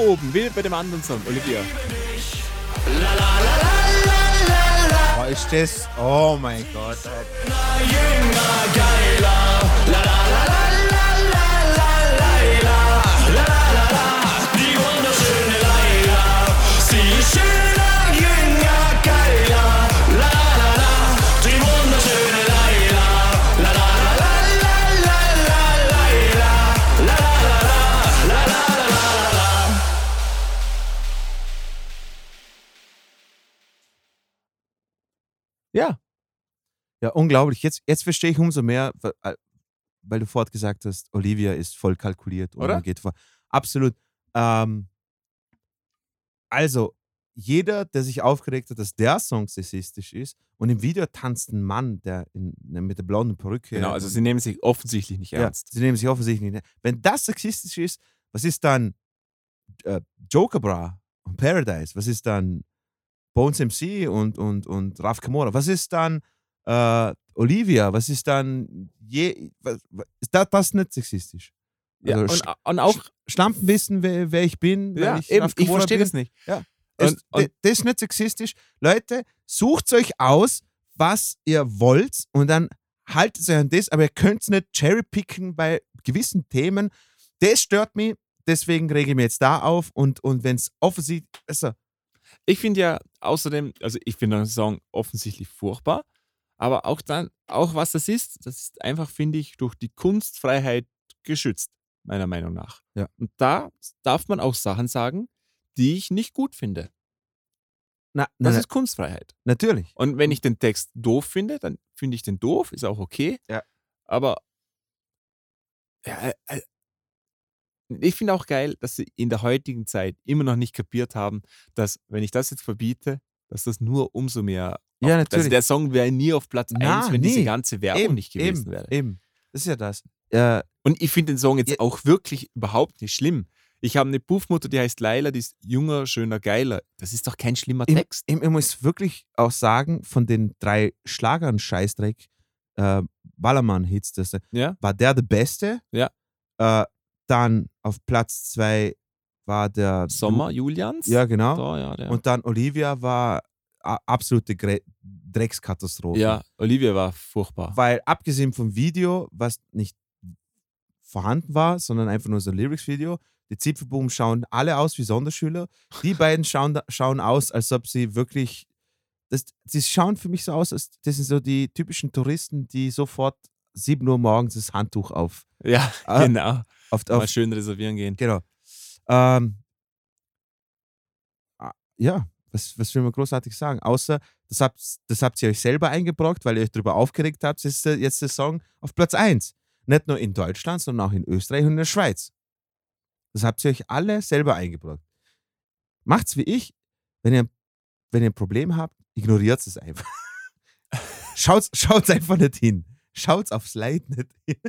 Oben, wie bei dem anderen Song, Olivia. Oh, ist das. Oh mein Gott. Jünger, geiler, la la la la Ja, unglaublich. Jetzt, jetzt verstehe ich umso mehr, weil- du vorhin gesagt hast, Olivia ist voll kalkuliert und Oder? geht vor. Absolut. Ähm, also, jeder, der sich aufgeregt hat, dass der Song sexistisch ist und im Video tanzt ein Mann, der in, mit der blonden Perücke. genau. Also sie nehmen sich offensichtlich nicht ja, ernst. sie nehmen sich offensichtlich nicht. Wenn das sexistisch ist, was ist dann äh, Joker Bra und Paradise? Was ist dann Bones MC und, und, und Raf Kamora? Was ist dann äh, Olivia? Was ist dann je, was, ist das, das nicht sexistisch? Ja, Also und, Sch- und auch, Schlampen wissen, wer, wer ich bin. ja, ich eben, ich verstehe bin. das nicht. Ja. Und- Es- und- das ist nicht sexistisch. Leute, sucht euch aus, was ihr wollt und dann haltet euch an das, aber ihr könnt nicht cherrypicken bei gewissen Themen. Das stört mich, deswegen rege ich mich jetzt da auf und, und wenn es offensichtlich, also, Ich finde ja außerdem, also ich finde den Song offensichtlich furchtbar, aber auch dann, auch was das ist, das ist einfach, finde ich, durch die Kunstfreiheit geschützt, meiner Meinung nach. Ja. Und da darf man auch Sachen sagen, die ich nicht gut finde. na, Das na, ist Kunstfreiheit. natürlich. Und wenn ich den Text doof finde, dann finde ich den doof, ist auch okay. Ja. Aber ja, äh, ich finde auch geil, dass sie in der heutigen Zeit immer noch nicht kapiert haben, dass, wenn ich das jetzt verbiete, dass das nur umso mehr. Ja, auf, natürlich. Also der Song wäre nie auf Platz Na, 1, wenn diese nie. ganze Werbung Eben, nicht gewesen eben, wäre. Eben, das ist ja das. Äh, Und ich finde den Song jetzt Ja. auch wirklich überhaupt nicht schlimm. Ich habe eine Puffmutter, die heißt Laila, die ist junger, schöner, geiler. Das ist doch kein schlimmer ich, Text. ich, ich muss wirklich auch sagen, von den drei Schlagern Scheißdreck, äh, Ballermann-Hits, das Ja? war der der Beste. Ja. Äh, dann auf Platz zwei war der Sommer, Julians? Ja, genau. Da, ja. Und dann Olivia war absolute Gre Dreckskatastrophe. ja, Olivia war furchtbar. Weil abgesehen vom Video, was nicht vorhanden war, sondern einfach nur so ein Lyrics-Video, die Zipfelbuben schauen alle aus wie Sonderschüler. Die beiden schauen, schauen aus, als ob sie wirklich. Das, sie schauen für mich so aus, als das sind so die typischen Touristen, die sofort 7 Uhr morgens das Handtuch auf. Ja, Ah, genau. auf, Mal auf schön reservieren gehen. Genau. Ähm, ah, ja, was, was will man großartig sagen? Außer, das habt, das habt ihr euch selber eingebrockt, weil ihr euch darüber aufgeregt habt, ist jetzt der Song auf Platz 1. Nicht nur in Deutschland, sondern auch in Österreich und in der Schweiz. Das habt ihr euch alle selber eingebrockt. Macht's wie ich, wenn ihr, wenn ihr ein Problem habt, ignoriert es einfach. schaut's, schaut's einfach nicht hin. Schaut's aufs Leid nicht hin.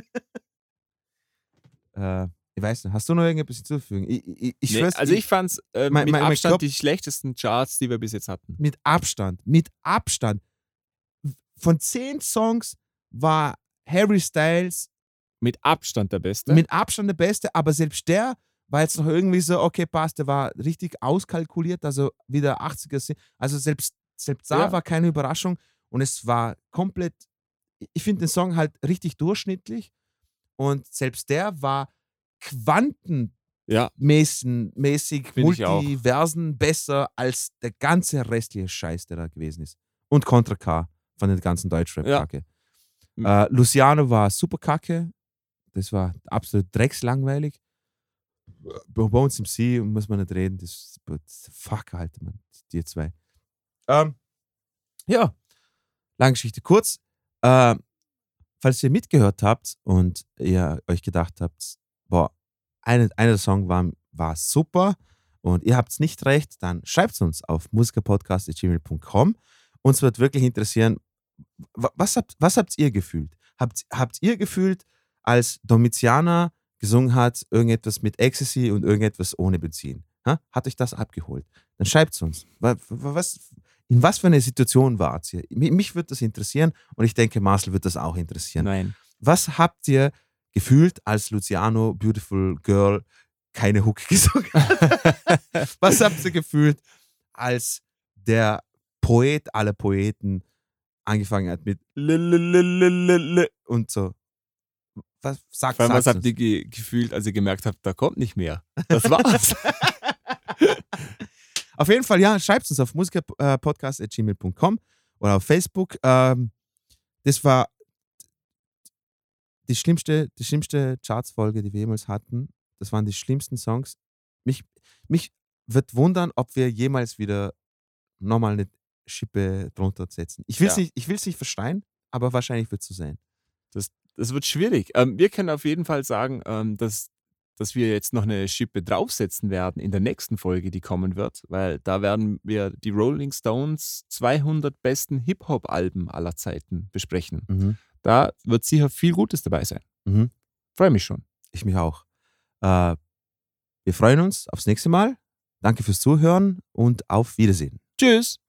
äh, ich weiß nicht, hast du noch irgendetwas hinzuzufügen? Ich, ich, ich Nee, also ich fand es äh, mit mein- Abstand Kopf- die schlechtesten Charts, die wir bis jetzt hatten. mit Abstand, mit Abstand. Von zehn Songs war Harry Styles Mit Abstand der Beste. Mit Abstand der Beste, aber selbst der war jetzt noch irgendwie so, okay, passt, der war richtig auskalkuliert, also wieder 80er. Sin- Also selbst, selbst da Ja. war keine Überraschung und es war komplett, ich finde den Song halt richtig durchschnittlich und selbst der war quantenmäßig, ja, mäßig. Multiversen besser als der ganze restliche Scheiß, der da gewesen ist. Und Contra K von der ganzen Deutschrap-Kacke. Mhm. Äh, Luciano war super kacke. Das war absolut dreckslangweilig. Bei uns im See muss man nicht reden. Das, das fuck, Alter, man. Die zwei. Ähm, ja, lange Geschichte kurz. Äh, falls ihr mitgehört habt und ihr euch gedacht habt, boah, eine, einer der Song war, war super und ihr habt es nicht recht, dann schreibt es uns auf musikerpodcast.gmail.com. Uns wird wirklich interessieren, wa- was habt, was habt ihr gefühlt? Habt, habt ihr gefühlt, als Domitianer gesungen hat, irgendetwas mit Ecstasy und irgendetwas ohne Benzin? Ha? Hat euch das abgeholt? Dann schreibt es uns. Wa- wa- Was, in was für eine Situation wart ihr? Mi- Mich würde das interessieren und ich denke, Marcel wird das auch interessieren. nein. Was habt ihr gefühlt, als Luciano Beautiful Girl keine Hook gesungen hat? Was habt ihr gefühlt, als der Poet aller Poeten angefangen hat mit und so? Was sagt Vor allem, was habt ihr ge gefühlt, als ihr gemerkt habt, da kommt nicht mehr? Das war's. Auf jeden Fall, ja, schreibt uns auf musikerpodcast.gmail.com oder auf Facebook. Ähm, das war die schlimmste, die schlimmste Charts-Folge, die wir jemals hatten. Das waren die schlimmsten Songs. Mich, mich wird wundern, ob wir jemals wieder nochmal eine Schippe drunter setzen. Ich will es Ja. nicht, ich nicht verschreien, aber wahrscheinlich wird es so sein. Das wird schwierig. Ähm, wir können auf jeden Fall sagen, ähm, dass, dass wir jetzt noch eine Schippe draufsetzen werden in der nächsten Folge, die kommen wird, weil da werden wir die Rolling Stones 200 besten Hip-Hop-Alben aller Zeiten besprechen. Da wird sicher viel Gutes dabei sein. Mhm. Freue mich schon. Ich mich auch. Äh, wir freuen uns aufs nächste Mal. Danke fürs Zuhören und auf Wiedersehen. Tschüss.